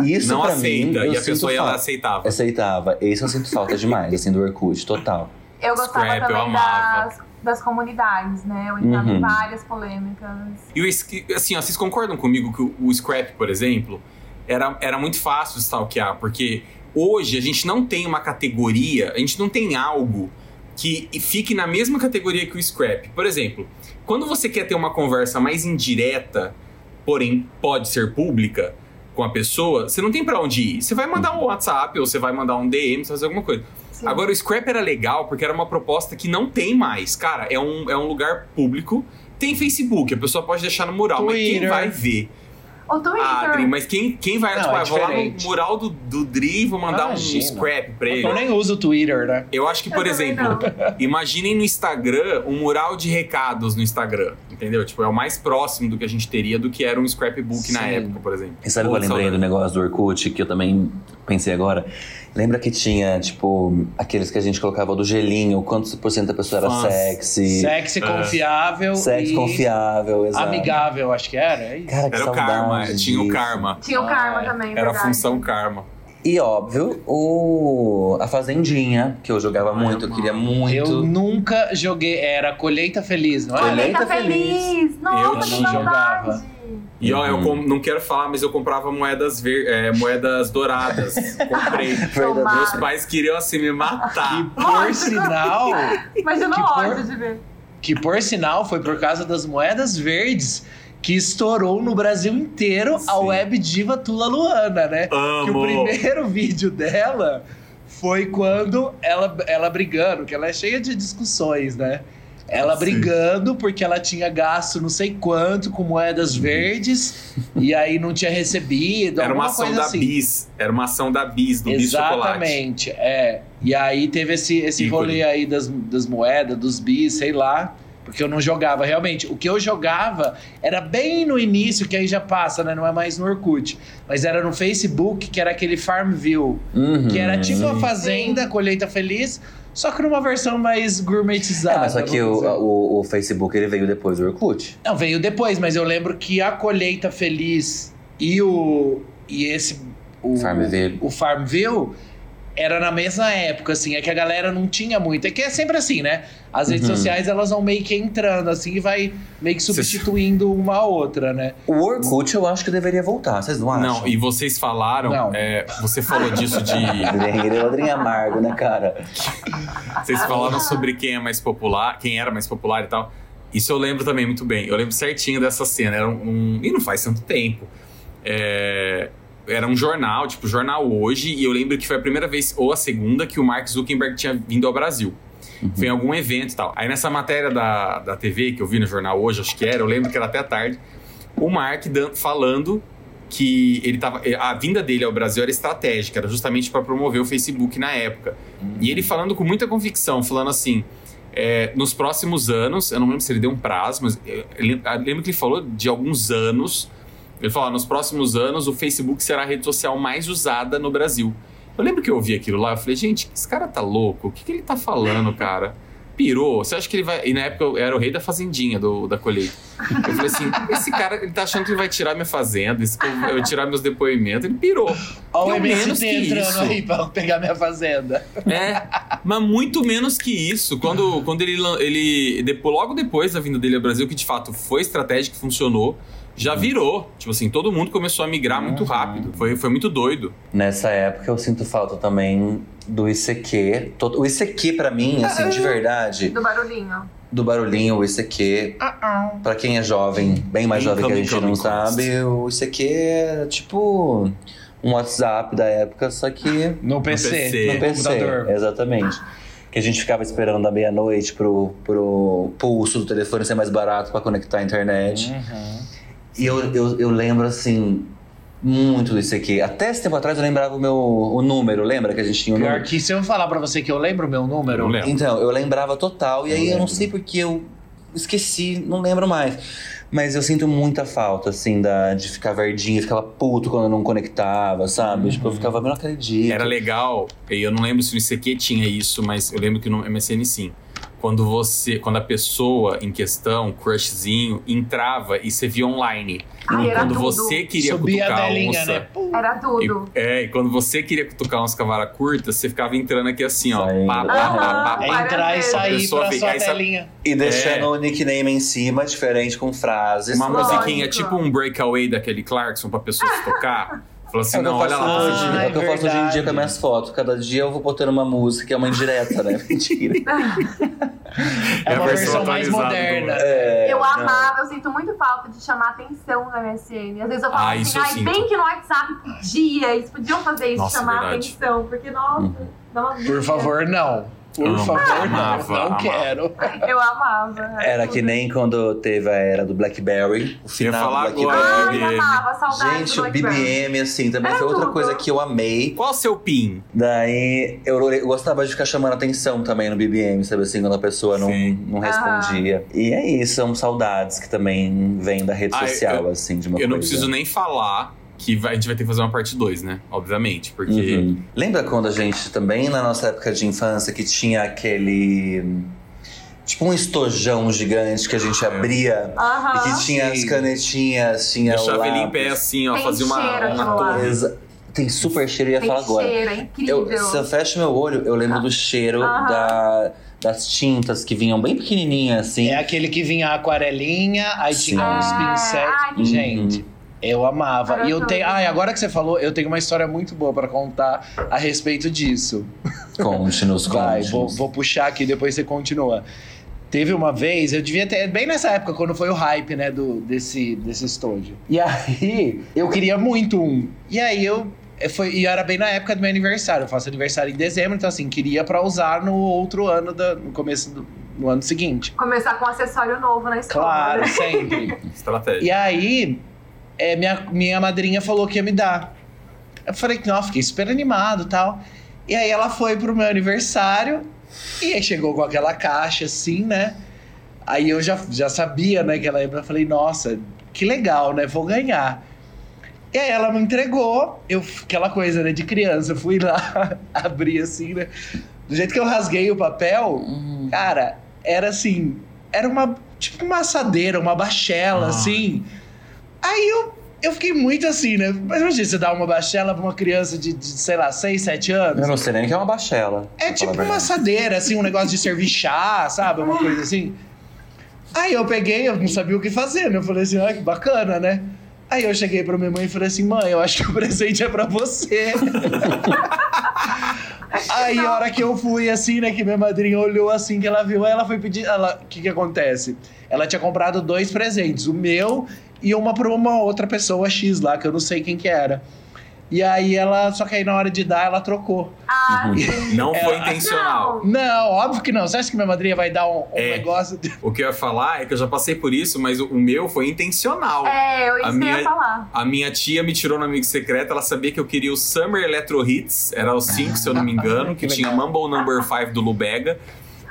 Speaker 2: meu.
Speaker 4: Isso
Speaker 1: Não
Speaker 4: pra
Speaker 1: aceita.
Speaker 4: mim, eu
Speaker 1: e a pessoa
Speaker 4: falta.
Speaker 1: aceitava.
Speaker 4: Aceitava. Esse eu sinto falta demais, assim, do Orkut, total.
Speaker 2: Eu gostava
Speaker 1: Scrap, eu
Speaker 2: também
Speaker 1: amava.
Speaker 2: das das comunidades, né? Eu entrava
Speaker 4: Uhum.
Speaker 2: em várias polêmicas.
Speaker 1: E o, assim, ó, vocês concordam comigo que o, o Scrap, por exemplo, era, era muito fácil de stalkear, porque hoje a gente não tem uma categoria, a gente não tem algo que fique na mesma categoria que o Scrap. Por exemplo, quando você quer ter uma conversa mais indireta, porém pode ser pública com a pessoa, você não tem pra onde ir. Você vai mandar um WhatsApp ou você vai mandar um DM, você vai fazer alguma coisa.
Speaker 2: Sim.
Speaker 1: Agora, o Scrap era legal porque era uma proposta que não tem mais. Cara, é um, é um lugar público. Tem Facebook, a pessoa pode deixar no mural, mas quem
Speaker 3: Twitter.
Speaker 1: vai ver?
Speaker 2: O Twitter.
Speaker 1: Ah, Dri, mas quem, quem vai,
Speaker 3: Não,
Speaker 1: tipo,
Speaker 3: é
Speaker 1: ah, vou lá no mural do, do Dri e vou mandar
Speaker 3: Imagina.
Speaker 1: um scrap pra ele.
Speaker 3: Eu nem uso o Twitter, né?
Speaker 1: Eu acho que, por exemplo,
Speaker 2: não. (laughs)
Speaker 1: imaginem no Instagram um mural de recados no Instagram, entendeu? Tipo, é o mais próximo do que a gente teria do que era um scrapbook na
Speaker 3: Sim.
Speaker 1: época, por exemplo.
Speaker 4: E sabe o que eu lembrei do negócio do Orkut, que eu também pensei agora? Lembra que tinha, tipo, aqueles que a gente colocava do gelinho, quantos por cento da pessoa era
Speaker 1: Nossa.
Speaker 4: sexy,
Speaker 3: Sexy,
Speaker 1: É.
Speaker 3: confiável
Speaker 4: sexy
Speaker 3: e
Speaker 4: confiável, exato.
Speaker 3: amigável, acho que era. É isso.
Speaker 4: Cara, que
Speaker 1: Era o karma, tinha o
Speaker 4: disso.
Speaker 1: karma.
Speaker 2: Tinha o
Speaker 3: Ah,
Speaker 2: Karma
Speaker 3: é.
Speaker 2: também,
Speaker 1: Era a função karma.
Speaker 4: E óbvio, o a Fazendinha, que eu jogava muito, eu queria muito.
Speaker 3: Eu nunca joguei. Era Colheita Feliz, não é?
Speaker 4: Colheita
Speaker 2: Colheita
Speaker 4: Feliz.
Speaker 2: Feliz. Nossa,
Speaker 1: Eu
Speaker 3: não jogava.
Speaker 1: E ó, eu
Speaker 4: Uhum.
Speaker 1: com- não quero falar, mas eu comprava moedas ver, é, moedas douradas. Comprei. (laughs)
Speaker 2: Tomara.
Speaker 1: Meus pais queriam assim me
Speaker 3: Que
Speaker 1: matar.
Speaker 3: por sinal,
Speaker 2: Imagina
Speaker 3: Que
Speaker 2: o ódio
Speaker 3: por-
Speaker 2: de ver.
Speaker 3: que por sinal foi por causa das moedas verdes que estourou no Brasil inteiro a
Speaker 1: Sim.
Speaker 3: web diva Tula Luana, né? Que o
Speaker 1: Amo.
Speaker 3: primeiro vídeo dela foi quando ela, ela brigando, que ela é cheia de discussões, né? Ela
Speaker 1: Sim.
Speaker 3: brigando porque ela tinha gasto não sei quanto com moedas verdes e aí não tinha recebido.
Speaker 1: Era uma ação
Speaker 3: coisa
Speaker 1: da
Speaker 3: assim.
Speaker 1: Bis. Era uma ação da Bis, do Bis Chocolate.
Speaker 3: Exatamente, é. E aí teve esse, esse
Speaker 1: Ícone.
Speaker 3: rolê aí das, das moedas, dos bis, sei lá. Porque eu não jogava realmente. O que eu jogava era bem no início, que aí já passa, né? Não é mais no Orkut. Mas era no Facebook, que era aquele Farmville.
Speaker 4: Uhum.
Speaker 3: Que era tipo a. Fazenda, Colheita Feliz, só que numa versão mais gourmetizada.
Speaker 4: É, mas só que o, o, o Facebook ele veio depois do Orkut.
Speaker 3: Não, veio depois, mas eu lembro que a Colheita Feliz e o. E esse. O,
Speaker 4: Farmville.
Speaker 3: O Farmville era na mesma época, assim. É que a galera não tinha muito. É que é sempre assim, né? As redes
Speaker 4: Uhum.
Speaker 3: sociais elas vão meio que entrando, assim, e vai meio que substituindo uma a outra, né?
Speaker 4: O Orkut eu acho que deveria voltar, vocês não acham?
Speaker 1: Não, e vocês falaram,
Speaker 3: Não.
Speaker 1: é, você falou disso de. (laughs)
Speaker 4: Ele ladrinho amargo, né, cara?
Speaker 1: Vocês falaram sobre quem é mais popular, quem era mais popular e tal. Isso eu lembro também muito bem. Eu lembro certinho dessa cena. Era um. um- e não faz tanto tempo. É, era um jornal, tipo, jornal hoje, e eu lembro que foi a primeira vez, ou a segunda, que o Mark Zuckerberg tinha vindo ao Brasil. Foi em algum evento e tal. Aí nessa matéria da, da TV que eu vi no jornal hoje, acho que era, eu lembro que era até à tarde, o Mark dan- falando que ele tava, a vinda dele ao Brasil era estratégica, era justamente para promover o Facebook na época. E ele falando com muita convicção, falando assim: é, nos próximos anos, eu não lembro se ele deu um prazo, mas eu, lem- eu lembro que ele falou de alguns anos. Ele falou: nos próximos anos, o Facebook será a rede social mais usada no Brasil. Eu lembro que eu ouvi aquilo lá, eu falei: gente, esse cara tá louco? O que, que ele tá falando, cara? Pirou? Você acha que ele vai. E na época eu era o rei da fazendinha do, da colheita. Eu falei assim: esse cara, ele tá achando que ele vai tirar minha fazenda, esse povo vai tirar meus depoimentos. Ele pirou.
Speaker 3: Ó, o MST entrando
Speaker 1: isso.
Speaker 3: aí pra pegar minha fazenda.
Speaker 1: É, mas muito menos que isso. Quando, quando ele, ele depois, logo depois da vinda dele ao Brasil, que de fato foi estratégico, funcionou, já virou. Tipo assim, todo mundo começou a migrar muito
Speaker 3: Uhum.
Speaker 1: rápido. Foi, foi muito doido.
Speaker 4: Nessa época eu sinto falta também do ICQ. O ICQ pra mim, assim, de verdade,
Speaker 2: Do barulhinho.
Speaker 4: do barulhinho, o ICQ. Pra quem é jovem, bem mais jovem que a gente não sabe, o ICQ é tipo um WhatsApp da época, só que
Speaker 3: No PC,
Speaker 1: PC.
Speaker 3: no,
Speaker 4: no PC.
Speaker 3: computador.
Speaker 4: Exatamente. Que a gente ficava esperando da meia-noite pro, pro pulso do telefone ser mais barato pra conectar a internet.
Speaker 3: Uhum.
Speaker 4: E eu, eu, eu lembro, assim, muito disso aqui. Até esse tempo atrás eu lembrava o meu o número, lembra que a gente tinha o
Speaker 3: Pior
Speaker 4: número?
Speaker 3: que se eu falar pra você que eu lembro o meu número,
Speaker 1: lembro.
Speaker 4: Então, eu lembrava total, e
Speaker 3: Eu
Speaker 4: aí eu não
Speaker 3: lembro.
Speaker 4: sei porque eu esqueci, não lembro mais. Mas eu sinto muita falta, assim, da, de ficar verdinho, eu ficava puto quando eu não conectava, sabe? Tipo, eu ficava, eu não acredito.
Speaker 1: Era legal, e eu não lembro se no ICQ tinha isso, mas eu lembro que no MSN sim. Quando você, quando a pessoa em questão, crushzinho, entrava e você via online.
Speaker 2: Ai,
Speaker 1: e
Speaker 2: era
Speaker 1: quando
Speaker 2: tudo.
Speaker 1: você queria
Speaker 3: Subia a
Speaker 1: cutucar a
Speaker 3: telinha,
Speaker 1: onça,
Speaker 3: né?
Speaker 2: Era
Speaker 1: e,
Speaker 2: tudo.
Speaker 1: é, e quando você queria cutucar uns cavalas curtas, você ficava entrando aqui assim, ó. Pá, pá, pá, pá,
Speaker 3: É entrar e sair
Speaker 1: Pessoa
Speaker 3: pra
Speaker 1: vem-
Speaker 3: sua telinha.
Speaker 4: E deixando
Speaker 1: É.
Speaker 4: o nickname em cima, diferente, com frases.
Speaker 1: Uma
Speaker 2: Lógico.
Speaker 1: musiquinha, tipo um breakaway daquele Clarkson pra pessoa se tocar. (laughs) Falou assim,
Speaker 4: É o que eu
Speaker 1: não, olha
Speaker 4: faço
Speaker 1: lá.
Speaker 4: hoje,
Speaker 3: Ah,
Speaker 4: é o que eu
Speaker 3: é
Speaker 4: faço hoje em dia com as minhas fotos. Cada dia eu vou botando uma música, que é uma indireta, né? (laughs) Mentira. (laughs)
Speaker 3: É
Speaker 1: a
Speaker 3: uma
Speaker 1: versão
Speaker 3: versão mais moderna.
Speaker 4: É,
Speaker 2: Eu
Speaker 4: não.
Speaker 2: amava, eu sinto muito falta de chamar atenção no MSN. Às vezes eu falo
Speaker 1: Ah,
Speaker 2: assim, ai,
Speaker 1: sinto.
Speaker 2: bem que no WhatsApp podia, eles podiam fazer isso,
Speaker 1: Nossa,
Speaker 2: chamar
Speaker 1: verdade.
Speaker 2: atenção, porque, nossa,
Speaker 4: Uhum.
Speaker 2: dá uma
Speaker 3: Por favor, não. Por
Speaker 1: Amo.
Speaker 3: favor,
Speaker 1: Amava,
Speaker 3: não. Não
Speaker 1: amava.
Speaker 3: quero.
Speaker 2: Eu amava.
Speaker 4: Era que nem quando teve a era do Blackberry, o final
Speaker 1: falar
Speaker 4: do
Speaker 1: agora.
Speaker 4: Blackberry.
Speaker 2: Ai,
Speaker 1: BBM.
Speaker 2: amava, saudade
Speaker 4: Gente,
Speaker 2: do
Speaker 4: o
Speaker 2: Blackberry.
Speaker 4: BBM, assim, também
Speaker 2: Era
Speaker 4: foi outra
Speaker 2: tudo.
Speaker 4: coisa que eu amei.
Speaker 1: Qual o seu PIN?
Speaker 4: Daí eu, eu gostava de ficar chamando atenção também no BBM, sabe assim, quando a pessoa não,
Speaker 1: Sim.
Speaker 4: não respondia. E é isso, são saudades que também vêm da rede
Speaker 1: Ah,
Speaker 4: social,
Speaker 1: eu-
Speaker 4: assim, de uma
Speaker 1: Eu não
Speaker 4: coisa.
Speaker 1: preciso nem falar que vai- a gente vai ter que fazer uma parte 2, né? Obviamente, porque...
Speaker 4: Uhum. Lembra quando a gente também, na nossa época de infância, que tinha aquele. Tipo um estojão gigante que a gente abria
Speaker 2: Aham.
Speaker 4: e que tinha as
Speaker 3: Sim.
Speaker 4: canetinhas, tinha o
Speaker 1: Deixava ele em
Speaker 4: lápis.
Speaker 1: pé assim, ó,
Speaker 2: Tem
Speaker 1: fazia uma, uma torre.
Speaker 4: Exa- Tem super cheiro, eu ia
Speaker 2: Tem
Speaker 4: falar agora.
Speaker 2: cheiro, é incrível.
Speaker 4: Eu, se eu fecho meu olho, eu lembro do cheiro da, das tintas que vinham bem pequenininhas, assim.
Speaker 3: É aquele que vinha a aquarelinha, aí
Speaker 4: Sim.
Speaker 3: tinha uns
Speaker 2: É,
Speaker 3: pincéis.
Speaker 2: que
Speaker 3: Gente, eu amava.
Speaker 2: Era
Speaker 3: E eu tenho. Ai, agora que você falou, eu tenho uma história muito boa pra contar a respeito disso.
Speaker 4: Conte nos
Speaker 3: Vai,
Speaker 4: conte.
Speaker 3: vou, vou puxar aqui, depois você continua. Teve uma vez, eu devia ter, bem nessa época, quando foi o hype, né, do, desse, desse estojo. E aí, eu queria muito um. E aí eu. eu Foi, e era bem na época do meu aniversário. Eu faço aniversário em dezembro, então assim, queria pra usar no outro ano, da, no começo do no ano seguinte.
Speaker 2: Começar com um acessório novo na escola.
Speaker 3: Claro,
Speaker 2: né?
Speaker 3: sempre. (laughs)
Speaker 1: Estratégia.
Speaker 3: E aí, é, minha, minha madrinha falou que ia me dar. Eu falei que não, fiquei super animado e tal. E aí ela foi pro meu aniversário e aí chegou com aquela caixa assim, né? Aí eu já, já sabia, né, que ela ia. Eu falei, nossa, que legal, né? Vou ganhar. E aí ela me entregou, eu, aquela coisa, né, de criança, eu fui lá, (laughs) abri assim, né? Do jeito que eu rasguei o papel,
Speaker 4: Hum.
Speaker 3: Cara, era assim. Era uma. Tipo uma assadeira, uma bachela,
Speaker 1: Ah.
Speaker 3: assim. Aí eu, eu fiquei muito assim, né? Mas imagina você dar uma bachela pra uma criança de, de, sei lá, 6, 7 anos.
Speaker 4: Eu não sei nem o que é uma bachela.
Speaker 3: É tipo uma assadeira, assim, um negócio de servir chá, sabe? Uma coisa assim. Aí eu peguei, eu não sabia o que fazer, né? Eu falei assim, ah, que bacana, né? Aí eu cheguei pra minha mãe e falei assim, mãe, eu acho que o presente é pra você. (laughs) Aí a hora que eu fui, assim, né, que minha madrinha olhou assim, que ela viu, aí ela foi pedir. ela- O que que acontece? Ela tinha comprado dois presentes, o meu e uma pra uma outra pessoa X lá, que eu não sei quem que era. E aí ela, só que aí na hora de dar, ela trocou.
Speaker 2: Ah,
Speaker 4: Uhum.
Speaker 1: Não foi
Speaker 3: É,
Speaker 1: intencional.
Speaker 3: Não, óbvio que não. Você acha que minha madrinha vai dar um, um
Speaker 1: É.
Speaker 3: negócio? de-
Speaker 1: O que eu ia falar é que eu já passei por isso, mas o, o meu foi intencional.
Speaker 2: É, eu
Speaker 1: A minha-
Speaker 2: ia falar.
Speaker 1: A minha tia me tirou no Amigo Secreto, ela sabia que eu queria o Summer Electro Hits, era os 5, se eu não me engano, (laughs) que,
Speaker 3: Que
Speaker 1: tinha. Mumble Number 5 do Lubega.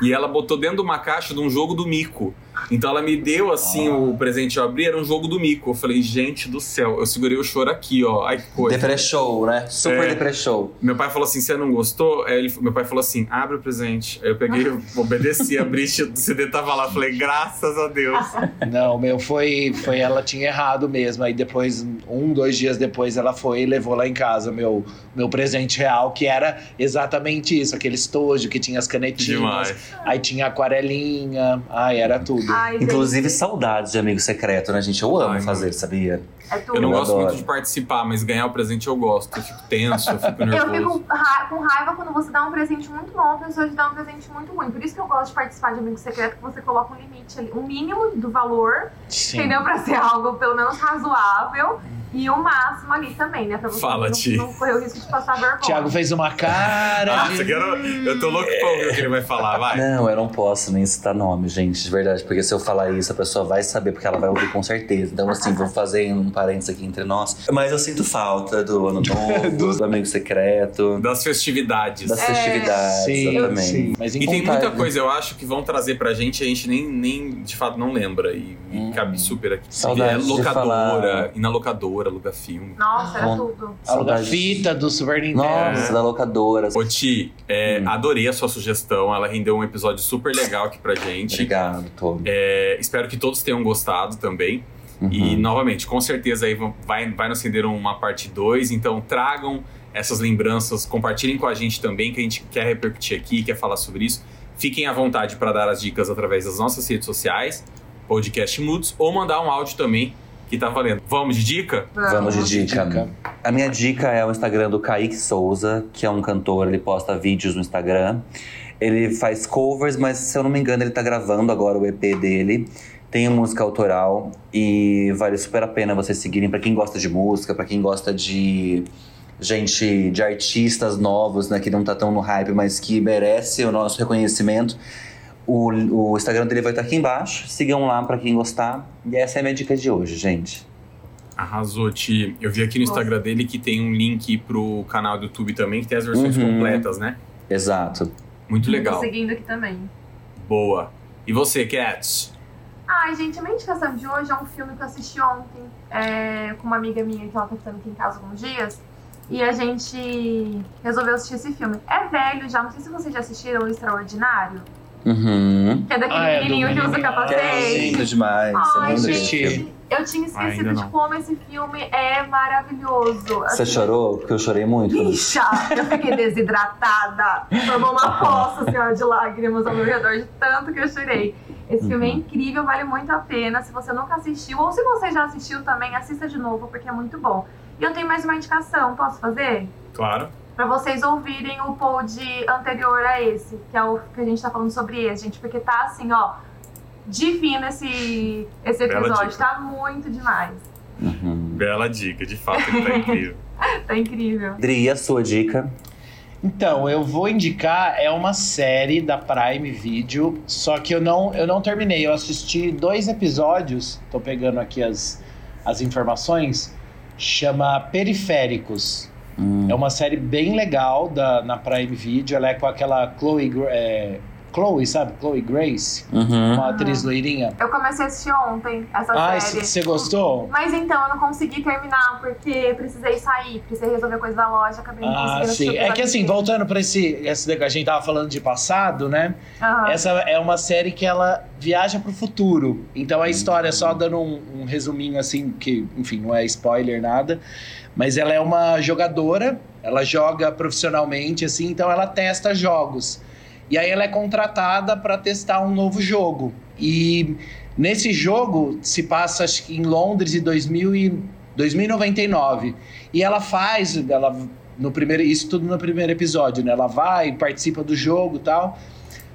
Speaker 1: E ela botou dentro de uma caixa de um jogo do Mico. Então ela me deu assim
Speaker 3: Ah.
Speaker 1: o presente eu abri, era um jogo do Mico. Eu falei, gente do céu, eu segurei o choro aqui, ó. Ai que coisa.
Speaker 4: Depressou, né? Super
Speaker 1: É.
Speaker 4: depressou.
Speaker 1: Meu pai falou assim: você não gostou? Aí ele, meu pai falou assim: abre o presente. Aí eu peguei, (laughs) eu obedeci, abri, o CD tava lá. Falei, graças a Deus. (laughs)
Speaker 3: Não, meu, foi, foi. Ela tinha errado mesmo. Aí depois, um, dois dias depois, ela foi e levou lá em casa meu, meu presente real, que era exatamente isso: aquele estojo que tinha as canetinhas.
Speaker 1: Demais.
Speaker 3: Aí tinha aquarelinha. Ai, era tudo.
Speaker 2: Ai, gente,
Speaker 4: Inclusive, saudades de amigo secreto, né, gente? Eu amo
Speaker 1: Ai,
Speaker 4: fazer, sabia?
Speaker 2: É tudo.
Speaker 1: Eu não
Speaker 4: Eu
Speaker 1: gosto
Speaker 4: adoro.
Speaker 1: muito de participar, mas ganhar o presente eu gosto. Eu fico tenso, eu fico (laughs)
Speaker 2: Eu
Speaker 1: nervoso.
Speaker 2: fico ra- com raiva quando você dá um presente muito bom, a pessoa te dá um presente muito ruim. Por isso que eu gosto de participar de amigo secreto, que você coloca um limite ali, um mínimo do valor,
Speaker 3: Sim.
Speaker 2: entendeu? Pra ser algo pelo menos razoável. E o máximo ali também, né? Pra você
Speaker 1: Fala,
Speaker 2: não,
Speaker 1: Ti.
Speaker 2: não correr o risco de passar vergonha.
Speaker 3: Thiago fez uma cara
Speaker 1: Ah,
Speaker 3: de.
Speaker 1: você quer... Eu tô louco pra ouvir o que ele vai falar, vai.
Speaker 4: Não, eu não posso nem citar nome, gente, de verdade. Porque se eu falar isso, a pessoa vai saber, porque ela vai ouvir com certeza. Então, assim, vou fazer um parênteses aqui entre nós. Mas eu sinto falta do ano (laughs) novo, do amigo secreto,
Speaker 1: Das festividades.
Speaker 4: das
Speaker 2: É.
Speaker 4: festividades,
Speaker 3: Sim,
Speaker 4: exatamente.
Speaker 3: sim. Mas em
Speaker 1: E tem muita coisa, eu acho, que vão trazer pra gente e a gente nem, nem de fato não lembra. E, e
Speaker 4: Hum.
Speaker 1: cabe super aqui.
Speaker 4: Saudades
Speaker 1: é locadora, ir na locadora. aluga filme.
Speaker 2: Nossa, era
Speaker 4: Bom.
Speaker 2: tudo.
Speaker 3: Aluga
Speaker 4: Saudade.
Speaker 3: fita do Super Nintendo.
Speaker 4: Nossa, da locadora.
Speaker 1: Ô Ti, é,
Speaker 4: Hum.
Speaker 1: adorei a sua sugestão, ela rendeu um episódio super legal aqui pra gente.
Speaker 4: Obrigado, todo.
Speaker 1: É, espero que todos tenham gostado também. E,
Speaker 4: Uhum.
Speaker 1: novamente, com certeza aí vai, vai nos render uma parte 2, então tragam essas lembranças, compartilhem com a gente também, que a gente quer repercutir aqui, quer falar sobre isso. Fiquem à vontade para dar as dicas através das nossas redes sociais, podcast Moods, ou mandar um áudio também, que tá valendo. Vamos de dica?
Speaker 4: Vamos de dica.
Speaker 3: Dica.
Speaker 4: A minha dica é o Instagram do Kaique Souza, que é um cantor, ele posta vídeos no Instagram. Ele faz covers, mas se eu não me engano, ele tá gravando agora o EP dele. Tem música autoral e vale super a pena vocês seguirem pra quem gosta de música, pra quem gosta de gente, de artistas novos, né, que não tá tão no hype, mas que merece o nosso reconhecimento. O, o Instagram dele vai estar aqui embaixo. Sigam lá pra quem gostar. E essa é a minha dica de hoje, gente.
Speaker 1: Arrasou, Ti. Eu vi aqui no Instagram dele que tem um link pro canal do YouTube também, que tem as versões
Speaker 4: Uhum.
Speaker 1: completas, né?
Speaker 4: Exato.
Speaker 1: Muito
Speaker 2: Tô
Speaker 1: legal.
Speaker 2: seguindo aqui também.
Speaker 1: Boa. E você, Cats?
Speaker 2: Ai, gente, a minha indicação de hoje é um filme que eu assisti ontem é, com uma amiga minha que ela tá ficando aqui em casa alguns dias. E a gente resolveu assistir esse filme. É velho já, não sei se vocês já assistiram O Extraordinário.
Speaker 4: Uhum.
Speaker 2: Que é daquele
Speaker 3: Ah, é
Speaker 2: menininho que usa.
Speaker 4: Que é
Speaker 2: capacete.
Speaker 4: lindo demais.
Speaker 2: Ai,
Speaker 4: é lindo
Speaker 3: gente.
Speaker 2: Eu tinha esquecido de como esse filme é maravilhoso.
Speaker 4: Você
Speaker 2: Assim,
Speaker 4: chorou? Porque eu chorei muito.
Speaker 2: Bicha, eu fiquei desidratada. Formou uma (laughs) poça assim, ó, de lágrimas ao meu redor, de tanto que eu chorei. Esse filme é
Speaker 4: Uhum.
Speaker 2: incrível, vale muito a pena. Se você nunca assistiu, ou se você já assistiu também, assista de novo, porque é muito bom. E eu tenho mais uma indicação, posso fazer?
Speaker 1: Claro.
Speaker 2: Pra vocês ouvirem o pod anterior a esse, que é o que a gente tá falando sobre esse, gente, porque tá assim, ó, divino esse, esse
Speaker 1: Bela
Speaker 2: episódio,
Speaker 1: dica.
Speaker 2: tá muito demais.
Speaker 4: Uhum.
Speaker 1: Bela dica, de fato, tá (laughs) incrível.
Speaker 2: Tá incrível.
Speaker 4: Dri, a sua dica?
Speaker 3: Então, eu vou indicar, é uma série da Prime Video, só que eu não, eu não terminei. Eu assisti dois episódios, tô pegando aqui as, as informações, chama Periféricos.
Speaker 4: Hum.
Speaker 3: É uma série bem legal da, na Prime Video, ela é com aquela Chloe, é, Chloe, sabe? Chloe Grace,
Speaker 4: Uhum.
Speaker 3: uma atriz loirinha.
Speaker 2: Eu comecei a assistir ontem essa
Speaker 3: Ai,
Speaker 2: série.
Speaker 3: você gostou?
Speaker 2: Mas então, eu não consegui terminar porque precisei sair, precisei resolver coisa da loja, acabei não
Speaker 3: Ah,
Speaker 2: conseguindo
Speaker 3: sim. É que assim, voltando pra esse, esse. A gente tava falando de passado, né?
Speaker 2: Aham.
Speaker 3: Essa é uma série que ela viaja pro futuro. Então a história, só dando um, um resuminho assim, que, enfim, não é spoiler nada. Mas ela é uma jogadora, ela joga profissionalmente, assim, então ela testa jogos. E aí ela é contratada para testar um novo jogo. E nesse jogo se passa, acho que em Londres, em 2000 e 2099. E ela faz, ela no primeiro, isso tudo no primeiro episódio, né? Ela vai, participa do jogo tal.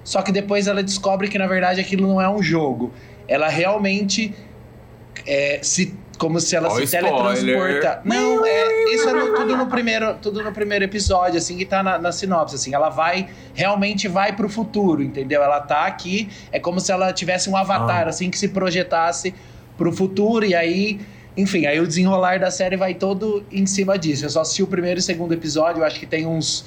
Speaker 3: Só que depois ela descobre que na verdade aquilo não é um jogo. Ela realmente é, se como se ela
Speaker 1: Ó,
Speaker 3: se
Speaker 1: spoiler.
Speaker 3: teletransporta. Não, é isso é no- tudo no primeiro, tudo no primeiro episódio, assim que tá na, na sinopse, assim. Ela vai realmente vai pro futuro, entendeu? Ela tá aqui, é como se ela tivesse um avatar,
Speaker 1: Ah.
Speaker 3: assim que se projetasse pro futuro e aí enfim, aí o desenrolar da série vai todo em cima disso. Eu só assisti o primeiro e segundo episódio, eu acho que tem uns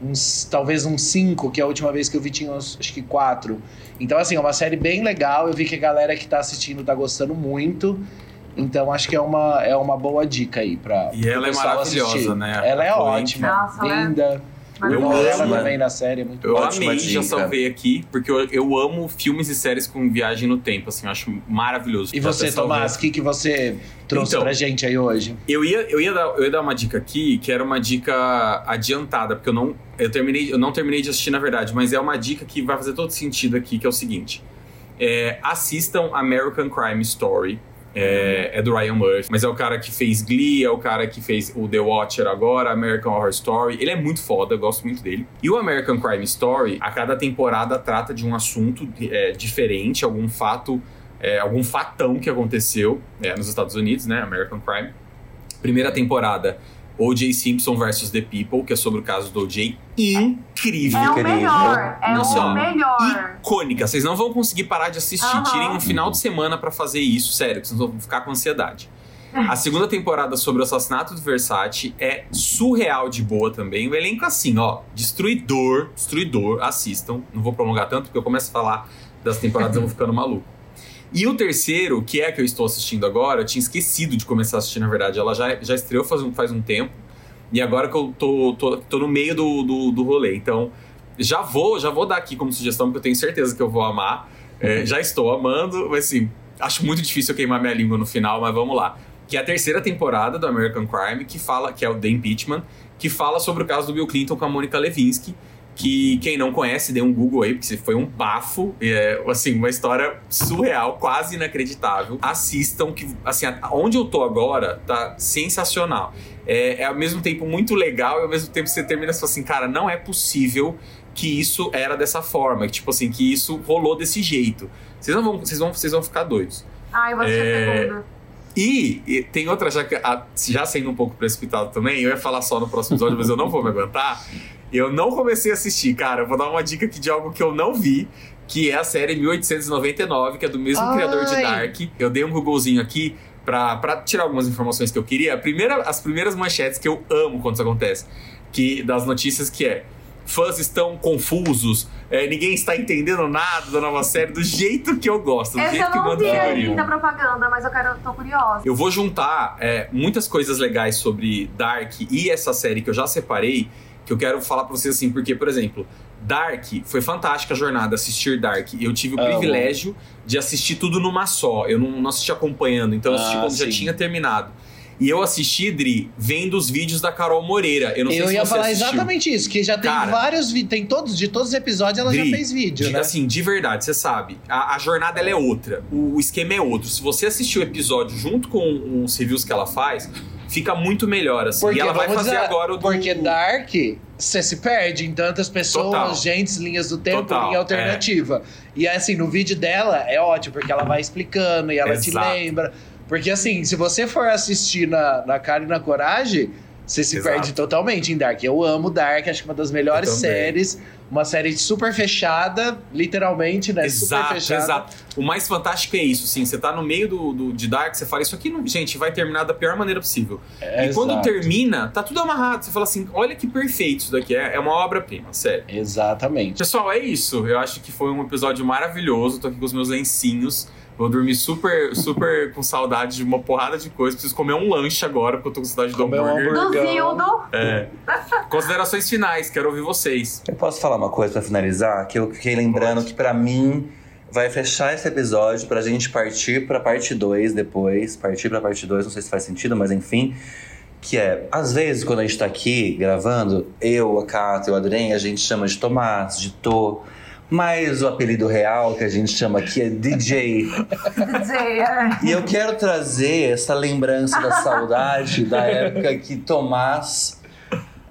Speaker 3: uns talvez uns cinco, que a última vez que eu vi tinha uns, acho que quatro. Então, assim, é uma série bem legal. Eu vi que a galera que tá assistindo tá gostando muito. Então, acho que é uma, é uma boa dica aí pra.
Speaker 1: E ela é maravilhosa,
Speaker 3: assistir.
Speaker 1: né?
Speaker 3: Ela é ótima,
Speaker 2: Nossa, é
Speaker 3: linda. O
Speaker 1: Eu amo,
Speaker 3: também na série é muito
Speaker 1: Eu amei, já
Speaker 4: dica.
Speaker 1: salvei aqui, porque eu, eu amo filmes e séries com viagem no tempo, assim, eu acho maravilhoso.
Speaker 3: E
Speaker 1: Já
Speaker 3: você. Tomás, o que, que você trouxe
Speaker 1: Então,
Speaker 3: pra gente aí hoje?
Speaker 1: Eu ia, eu, ia dar, eu ia dar uma dica aqui, que era uma dica adiantada, porque eu não, eu terminei, eu não terminei de assistir, na verdade, mas é uma dica que vai fazer todo sentido aqui, que é o seguinte. É, assistam American Crime Story. É, é do Ryan Murphy, mas é o cara que fez Glee, é o cara que fez o The Watcher agora, American Horror Story. Ele é muito foda, eu gosto muito dele. E o American Crime Story, a cada temporada trata de um assunto é, diferente, algum fato, é, algum fatão que aconteceu é, nos Estados Unidos, né? American Crime. Primeira temporada, O.J. Simpson vs. The People, que é sobre o caso do O.J. Incrível.
Speaker 2: É o melhor, é
Speaker 1: Nossa, ó,
Speaker 2: o melhor.
Speaker 1: Icônica. Vocês não vão conseguir parar de assistir.
Speaker 2: Aham.
Speaker 1: Tirem um final de semana pra fazer isso, sério, que vocês vão ficar com ansiedade. A segunda temporada sobre o assassinato do Versace é surreal de boa também. O elenco assim, ó, destruidor, destruidor. Assistam. Não vou prolongar tanto, porque eu começo a falar das temporadas e eu vou ficando maluco. E o terceiro, que é a que eu estou assistindo agora, eu tinha esquecido de começar a assistir, na verdade. Ela já, já estreou faz um, faz um tempo. E agora que eu tô, tô, tô no meio do, do, do rolê. Então, já vou, já vou dar aqui como sugestão, porque eu tenho certeza que eu vou amar. É, já estou amando, mas assim, acho muito difícil eu queimar minha língua no final, mas vamos lá. Que é a terceira temporada do American Crime, que fala, que é o The Impeachment, que fala sobre o caso do Bill Clinton com a Mônica Lewinsky que quem não conhece, dê um Google aí, porque foi um bafo, é, assim, uma história surreal, quase inacreditável. Assistam, que, assim, onde eu tô agora tá sensacional. É, é ao mesmo tempo muito legal e ao mesmo tempo você termina assim, cara, não é possível que isso era dessa forma, que, tipo assim, que isso rolou desse jeito. Vocês não vão, vocês vão, vocês vão ficar doidos.
Speaker 2: Ah, eu vou assistir
Speaker 1: É,
Speaker 2: segunda.
Speaker 1: E, e tem outra, já, já sendo um pouco precipitado também, eu ia falar só no próximo episódio, mas eu não vou me aguentar. Eu não comecei a assistir, cara. Vou dar uma dica aqui de algo que eu não vi, que é a série 1899, que é do mesmo
Speaker 3: Ai.
Speaker 1: criador de Dark. Eu dei um Googlezinho aqui pra, pra tirar algumas informações que eu queria. Primeira, as primeiras manchetes que eu amo quando isso acontece, que das notícias que é fãs estão confusos, é, ninguém está entendendo nada da nova série do jeito que eu gosto, do
Speaker 2: Esse
Speaker 1: jeito
Speaker 2: eu
Speaker 1: que manda figurino.
Speaker 2: ainda propaganda, mas eu quero, tô curiosa.
Speaker 1: Eu vou juntar é, muitas coisas legais sobre Dark e essa série que eu já separei, que eu quero falar pra vocês assim, porque, por exemplo, Dark foi fantástica a jornada, assistir Dark. Eu tive o
Speaker 3: Amo.
Speaker 1: privilégio de assistir tudo numa só. Eu não, não assisti acompanhando, então eu assisti
Speaker 3: Ah,
Speaker 1: quando já
Speaker 3: sim.
Speaker 1: tinha terminado. E eu assisti, Dri, vendo os vídeos da Carol Moreira. Eu não sei
Speaker 3: Eu
Speaker 1: se
Speaker 3: ia falar
Speaker 1: assistiu.
Speaker 3: exatamente isso, que já tem
Speaker 1: Cara.
Speaker 3: vários vídeos, tem todos, de todos os episódios ela
Speaker 1: Dri,
Speaker 3: já fez vídeo,
Speaker 1: de-
Speaker 3: né?
Speaker 1: Assim, de verdade, você sabe. A, a jornada é outra. O, o esquema é outro. Se você assistir o episódio junto com os reviews que ela faz, fica muito melhor, assim. e ela vai fazer
Speaker 3: dizer,
Speaker 1: agora o do...
Speaker 3: Porque Dark, você se perde em tantas pessoas,
Speaker 1: Total.
Speaker 3: gentes, linhas do tempo,
Speaker 1: Total,
Speaker 3: linha alternativa. E assim, no vídeo dela é ótimo, porque ela vai explicando e ela te
Speaker 1: Exato.
Speaker 3: lembra. Porque assim, se você for assistir na, na cara e na coragem, você se
Speaker 1: Exato.
Speaker 3: perde totalmente em Dark. Eu amo Dark, acho que é uma das melhores séries. Uma série super fechada, literalmente, né? super
Speaker 1: Exato,
Speaker 3: fechada.
Speaker 1: exato. O mais fantástico é isso, sim. Você tá no meio do, do- de Dark, você fala, isso aqui, não, gente, vai terminar da pior maneira possível.
Speaker 3: É,
Speaker 1: e quando
Speaker 3: exato.
Speaker 1: termina, tá tudo amarrado. Você fala assim, olha que perfeito isso daqui. É, é uma obra-prima, sério.
Speaker 3: Exatamente.
Speaker 1: Pessoal, é isso. Eu acho que foi um episódio maravilhoso. Tô aqui com os meus lencinhos. Vou dormir super, super (laughs) com saudade de uma porrada de coisa. Preciso comer um lanche agora, porque eu tô com saudade do
Speaker 3: Comer um
Speaker 1: hambúrguer.
Speaker 2: Do
Speaker 3: Burgão.
Speaker 2: Zildo.
Speaker 1: É. Considerações finais, quero ouvir vocês.
Speaker 4: Eu posso falar uma coisa pra finalizar? Que eu fiquei lembrando
Speaker 1: Pode.
Speaker 4: que pra mim vai fechar esse episódio pra gente partir pra parte 2 depois. Partir pra parte 2, não sei se faz sentido, mas enfim. Que é, às vezes, quando a gente tá aqui gravando, eu, a Cata e o Adrien, a gente chama de Tomás, de Tô. Mas o apelido real que a gente chama aqui é DJ.
Speaker 2: DJ. é.
Speaker 4: E eu quero trazer essa lembrança da saudade da época que Tomás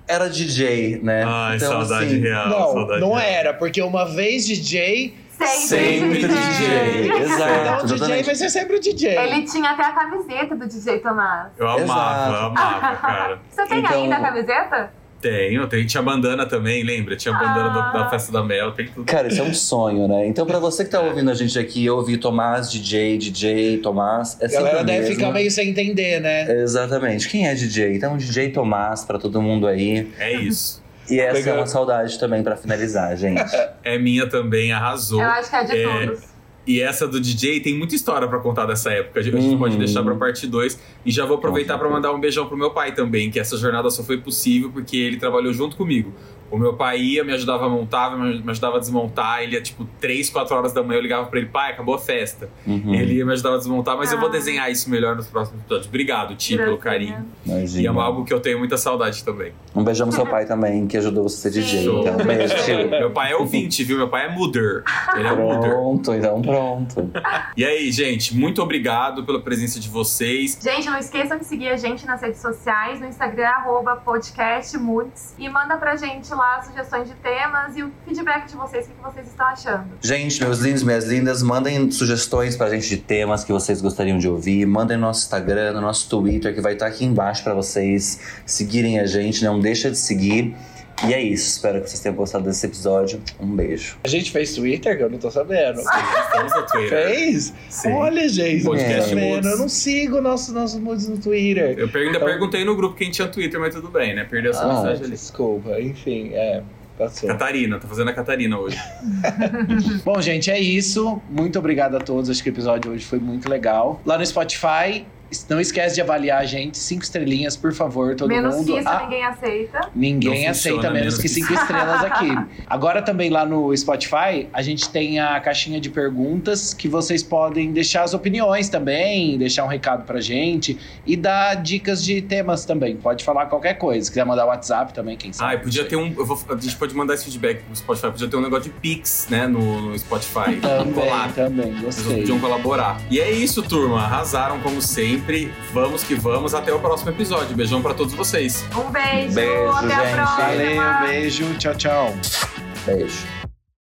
Speaker 4: era DJ, né?
Speaker 1: Ai,
Speaker 4: Então,
Speaker 1: saudade
Speaker 4: assim,
Speaker 1: real.
Speaker 3: Não,
Speaker 1: saudade
Speaker 3: não
Speaker 1: real.
Speaker 3: era, porque uma vez DJ,
Speaker 2: Sempre,
Speaker 4: Sempre DJ. Exato.
Speaker 3: então o DJ vai ser sempre o DJ.
Speaker 2: Ele tinha até a camiseta do DJ Tomás.
Speaker 1: Eu amava,
Speaker 4: Exato.
Speaker 1: eu amava, cara.
Speaker 2: Você tem
Speaker 4: Então-
Speaker 2: ainda a camiseta?
Speaker 1: Tenho, tem, tinha bandana também, lembra? Tinha bandana
Speaker 2: Ah.
Speaker 1: da festa da Mel, tem tudo.
Speaker 4: Cara, isso é um sonho, né? Então, pra você que tá ouvindo a gente aqui, eu ouvi Tomás, DJ, DJ, Tomás. É
Speaker 3: galera deve ficar meio sem entender, né?
Speaker 4: Exatamente. Quem é DJ? Então, DJ Tomás pra todo mundo aí.
Speaker 1: É isso.
Speaker 4: E essa
Speaker 3: Legal.
Speaker 4: é uma saudade também pra finalizar, gente. (laughs)
Speaker 1: É minha também, arrasou.
Speaker 2: Eu acho que é de
Speaker 1: É,
Speaker 2: todos.
Speaker 1: E essa do DJ tem muita história pra contar dessa época. A gente
Speaker 4: Uhum.
Speaker 1: pode deixar pra parte 2. E já vou aproveitar pra mandar um beijão pro meu pai também, que essa jornada só foi possível porque ele trabalhou junto comigo. O meu pai ia, me ajudava a montar, me ajudava a desmontar. Ele ia tipo 3, 4 horas da manhã, eu ligava pra ele, pai, acabou a festa.
Speaker 4: Uhum.
Speaker 1: Ele ia me ajudar a desmontar, mas eu vou
Speaker 2: Ah.
Speaker 1: desenhar isso melhor nos próximos episódios. Obrigado, Ti, pelo carinho.
Speaker 4: Imagina.
Speaker 1: E é algo que eu tenho muita saudade também.
Speaker 4: Um beijão pro seu pai também, que ajudou você a ser DJ.
Speaker 1: Show.
Speaker 4: Então, beijo, tio. (laughs)
Speaker 1: Meu pai é ouvinte, viu? Meu pai é mudder. Ele é mudder.
Speaker 4: Pronto, então pronto.
Speaker 1: E aí, gente, muito obrigado pela presença de vocês.
Speaker 2: Gente, não esqueçam de seguir a gente nas redes sociais, no Instagram, arroba podcastmuts. E manda pra gente lá sugestões de temas e o feedback de vocês, o que vocês estão achando.
Speaker 4: Gente, meus lindos, minhas lindas, mandem sugestões pra gente de temas que vocês gostariam de ouvir. Mandem no nosso Instagram, no nosso Twitter, que vai estar aqui embaixo pra vocês seguirem a gente. Não deixa de seguir. E é isso. Espero que vocês tenham gostado desse episódio. Um beijo.
Speaker 3: A gente fez Twitter, que eu não tô sabendo.
Speaker 1: Estamos no Twitter.
Speaker 3: Fez?
Speaker 1: Sim.
Speaker 3: Olha, gente, não tô
Speaker 1: Podcast
Speaker 3: sabendo.
Speaker 1: Moods.
Speaker 3: Eu não sigo nossos nossos moods no Twitter.
Speaker 1: Eu per- ainda
Speaker 3: Então-
Speaker 1: perguntei no grupo quem tinha Twitter, mas tudo bem, né? Perdi essa
Speaker 3: Ah,
Speaker 1: mensagem ali.
Speaker 3: desculpa, enfim, é. Tá certo.
Speaker 1: Catarina, tá fazendo a Catarina hoje. (laughs)
Speaker 3: Bom, gente, é isso. Muito obrigado a todos. Acho que o episódio hoje foi muito legal. Lá no Spotify, não esquece de avaliar a gente. Cinco estrelinhas, por favor, todo
Speaker 2: Menos
Speaker 3: mundo.
Speaker 2: que isso,
Speaker 3: Ah,
Speaker 2: ninguém aceita.
Speaker 3: Ninguém
Speaker 1: Não
Speaker 3: aceita
Speaker 1: funciona,
Speaker 3: menos
Speaker 1: menos
Speaker 3: que cinco estrelas aqui. (laughs) Agora também lá no Spotify, a gente tem a caixinha de perguntas que vocês podem deixar as opiniões também, deixar um recado pra gente e dar dicas de temas também. Pode falar qualquer coisa. Se quiser mandar WhatsApp também, quem sabe.
Speaker 1: Ah, podia ter um. eu vou- a gente pode mandar esse feedback pro Spotify. Podia ter um negócio de Pix, né, no, no Spotify.
Speaker 3: Também,
Speaker 1: Colar.
Speaker 3: também,
Speaker 1: Vocês
Speaker 3: gostei.
Speaker 1: podiam colaborar. E é isso, turma. Arrasaram como sempre. Vamos que vamos. Até o próximo episódio. Beijão pra todos vocês.
Speaker 2: Um beijo,
Speaker 4: Beijo,
Speaker 2: até a
Speaker 4: gente.
Speaker 2: próxima.
Speaker 3: Valeu, beijo, tchau, tchau.
Speaker 4: Beijo.